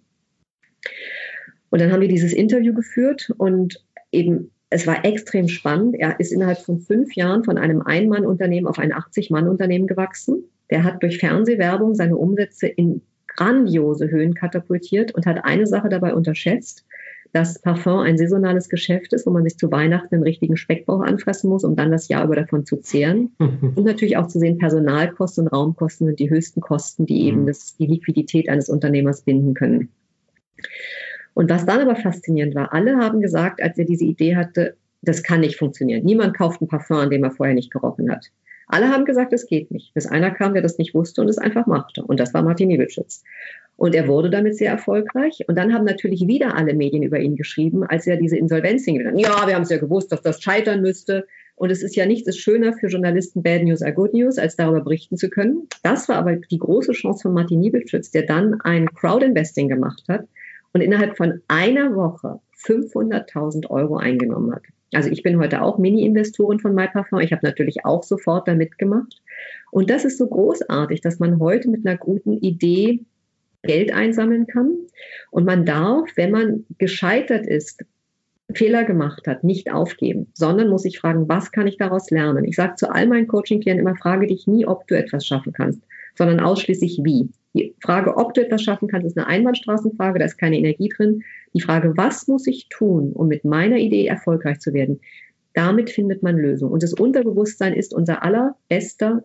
Und dann haben wir dieses Interview geführt und eben es war extrem spannend. Er ist innerhalb von fünf Jahren von einem Ein-Mann-Unternehmen auf ein 80-Mann-Unternehmen gewachsen. Der hat durch Fernsehwerbung seine Umsätze in grandiose Höhen katapultiert und hat eine Sache dabei unterschätzt, dass Parfum ein saisonales Geschäft ist, wo man sich zu Weihnachten einen richtigen Speckbauch anfassen muss, um dann das Jahr über davon zu zehren. und natürlich auch zu sehen, Personalkosten und Raumkosten sind die höchsten Kosten, die eben mhm. das, die Liquidität eines Unternehmers binden können. Und was dann aber faszinierend war, alle haben gesagt, als er diese Idee hatte, das kann nicht funktionieren. Niemand kauft ein Parfum, an dem er vorher nicht gerochen hat. Alle haben gesagt, es geht nicht. Bis einer kam, der das nicht wusste und es einfach machte. Und das war Martin Niegelschütz. Und er wurde damit sehr erfolgreich. Und dann haben natürlich wieder alle Medien über ihn geschrieben, als er diese Insolvenz hingegangen Ja, wir haben es ja gewusst, dass das scheitern müsste. Und es ist ja nichts schöner für Journalisten, Bad News are Good News, als darüber berichten zu können. Das war aber die große Chance von Martin Niebelschütz, der dann ein Crowd-Investing gemacht hat und innerhalb von einer Woche 500.000 Euro eingenommen hat. Also ich bin heute auch Mini-Investorin von MyParfum. Ich habe natürlich auch sofort da mitgemacht. Und das ist so großartig, dass man heute mit einer guten Idee Geld einsammeln kann. Und man darf, wenn man gescheitert ist, Fehler gemacht hat, nicht aufgeben, sondern muss sich fragen, was kann ich daraus lernen? Ich sage zu all meinen Coaching-Klienten immer, frage dich nie, ob du etwas schaffen kannst, sondern ausschließlich wie. Die Frage, ob du etwas schaffen kannst, ist eine Einbahnstraßenfrage, da ist keine Energie drin. Die Frage, was muss ich tun, um mit meiner Idee erfolgreich zu werden, damit findet man Lösungen. Und das Unterbewusstsein ist unser allerbester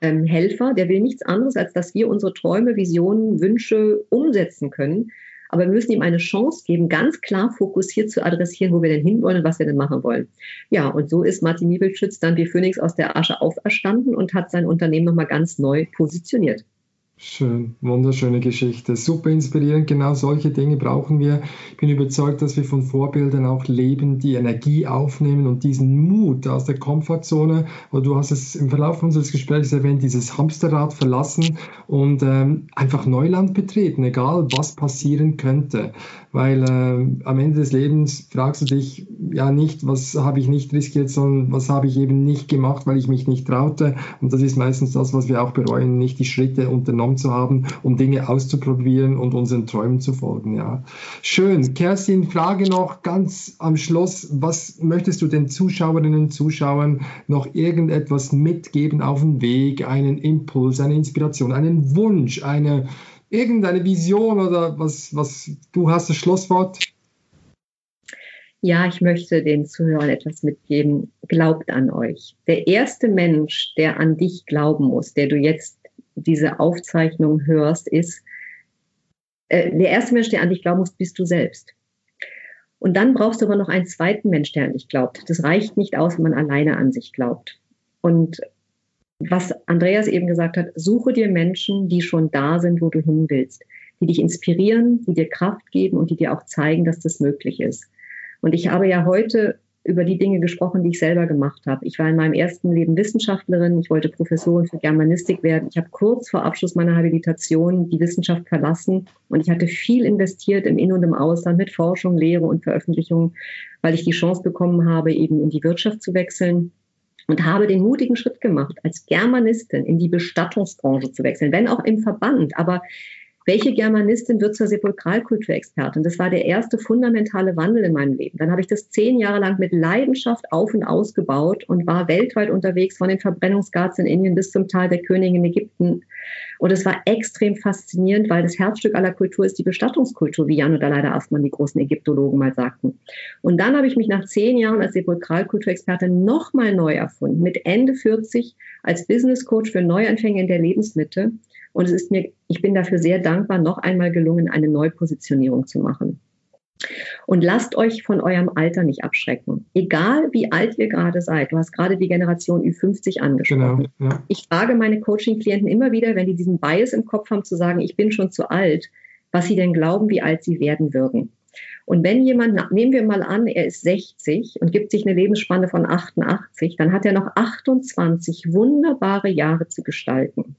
ähm, Helfer, der will nichts anderes, als dass wir unsere Träume, Visionen, Wünsche umsetzen können. Aber wir müssen ihm eine Chance geben, ganz klar fokussiert zu adressieren, wo wir denn hinwollen und was wir denn machen wollen. Ja, und so ist Martin Niebelschütz dann wie Phoenix aus der Asche auferstanden und hat sein Unternehmen nochmal ganz neu positioniert. Schön, wunderschöne Geschichte. Super inspirierend. Genau solche Dinge brauchen wir. Ich bin überzeugt, dass wir von Vorbildern auch leben, die Energie aufnehmen und diesen Mut aus der Komfortzone, wo du hast es im Verlauf unseres Gesprächs erwähnt, dieses Hamsterrad verlassen und ähm, einfach Neuland betreten, egal was passieren könnte. Weil äh, am Ende des Lebens fragst du dich ja nicht, was habe ich nicht riskiert, sondern was habe ich eben nicht gemacht, weil ich mich nicht traute. Und das ist meistens das, was wir auch bereuen, nicht die Schritte unternommen Raum zu haben, um Dinge auszuprobieren und unseren Träumen zu folgen. Ja. Schön. Kerstin, Frage noch ganz am Schluss. Was möchtest du den Zuschauerinnen und Zuschauern noch irgendetwas mitgeben auf dem Weg? Einen Impuls, eine Inspiration, einen Wunsch, eine irgendeine Vision oder was, was du hast das Schlusswort? Ja, ich möchte den Zuhörern etwas mitgeben. Glaubt an euch. Der erste Mensch, der an dich glauben muss, der du jetzt diese Aufzeichnung hörst, ist, äh, der erste Mensch, der an dich glauben muss, bist du selbst. Und dann brauchst du aber noch einen zweiten Mensch, der an dich glaubt. Das reicht nicht aus, wenn man alleine an sich glaubt. Und was Andreas eben gesagt hat, suche dir Menschen, die schon da sind, wo du hin willst, die dich inspirieren, die dir Kraft geben und die dir auch zeigen, dass das möglich ist. Und ich habe ja heute über die Dinge gesprochen, die ich selber gemacht habe. Ich war in meinem ersten Leben Wissenschaftlerin, ich wollte Professorin für Germanistik werden. Ich habe kurz vor Abschluss meiner Habilitation die Wissenschaft verlassen und ich hatte viel investiert im In- und im Ausland mit Forschung, Lehre und Veröffentlichung, weil ich die Chance bekommen habe, eben in die Wirtschaft zu wechseln und habe den mutigen Schritt gemacht, als Germanistin in die Bestattungsbranche zu wechseln, wenn auch im Verband, aber welche Germanistin wird zur Sepulkralkulturexpertin? Das war der erste fundamentale Wandel in meinem Leben. Dann habe ich das zehn Jahre lang mit Leidenschaft auf und ausgebaut und war weltweit unterwegs, von den Verbrennungsgarts in Indien bis zum Tal der Königin in Ägypten. Und es war extrem faszinierend, weil das Herzstück aller Kultur ist die Bestattungskultur, wie Jan und Aleida Aßmann, die großen Ägyptologen, mal sagten. Und dann habe ich mich nach zehn Jahren als Sepulkralkulturexpertin nochmal neu erfunden, mit Ende 40 als Business Coach für Neuanfänge in der Lebensmitte und es ist mir, ich bin dafür sehr dankbar, noch einmal gelungen, eine Neupositionierung zu machen. Und lasst euch von eurem Alter nicht abschrecken. Egal wie alt ihr gerade seid. Du hast gerade die Generation Ü50 angesprochen. Genau, ja. Ich frage meine Coaching-Klienten immer wieder, wenn die diesen Bias im Kopf haben, zu sagen, ich bin schon zu alt, was sie denn glauben, wie alt sie werden würden. Und wenn jemand, nehmen wir mal an, er ist 60 und gibt sich eine Lebensspanne von 88, dann hat er noch 28 wunderbare Jahre zu gestalten.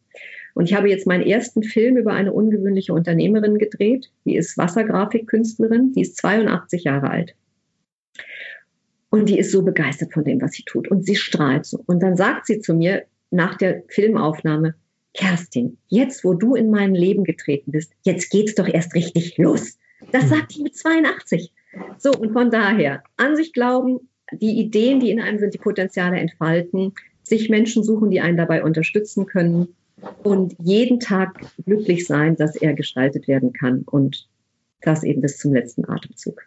Und ich habe jetzt meinen ersten Film über eine ungewöhnliche Unternehmerin gedreht. Die ist Wassergrafikkünstlerin, die ist 82 Jahre alt. Und die ist so begeistert von dem, was sie tut. Und sie strahlt so. Und dann sagt sie zu mir nach der Filmaufnahme, Kerstin, jetzt wo du in mein Leben getreten bist, jetzt geht's doch erst richtig los. Das sagt die mit 82. So, und von daher, an sich glauben, die Ideen, die in einem sind, die Potenziale entfalten, sich Menschen suchen, die einen dabei unterstützen können und jeden Tag glücklich sein, dass er gestaltet werden kann und das eben bis zum letzten Atemzug.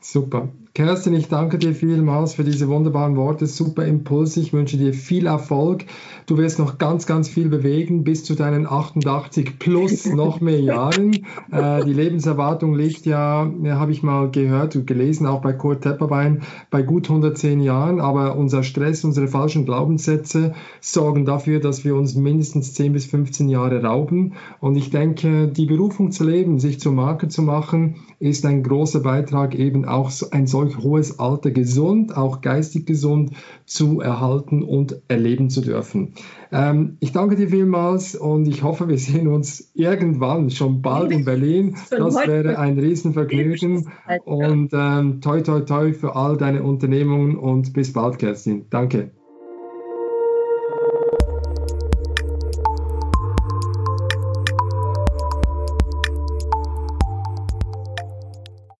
Super. Kerstin, ich danke dir vielmals für diese wunderbaren Worte. Super Impuls. Ich wünsche dir viel Erfolg. Du wirst noch ganz, ganz viel bewegen bis zu deinen 88 plus noch mehr Jahren. Äh, die Lebenserwartung liegt ja, ja habe ich mal gehört und gelesen, auch bei Kurt Tepperbein, bei gut 110 Jahren. Aber unser Stress, unsere falschen Glaubenssätze sorgen dafür, dass wir uns mindestens 10 bis 15 Jahre rauben. Und ich denke, die Berufung zu leben, sich zur Marke zu machen, ist ein großer Beitrag eben auch ein solch hohes Alter gesund, auch geistig gesund zu erhalten und erleben zu dürfen. Ähm, ich danke dir vielmals und ich hoffe, wir sehen uns irgendwann schon bald in Berlin. Das wäre ein Riesenvergnügen und ähm, toi toi toi für all deine Unternehmungen und bis bald, Kerstin. Danke.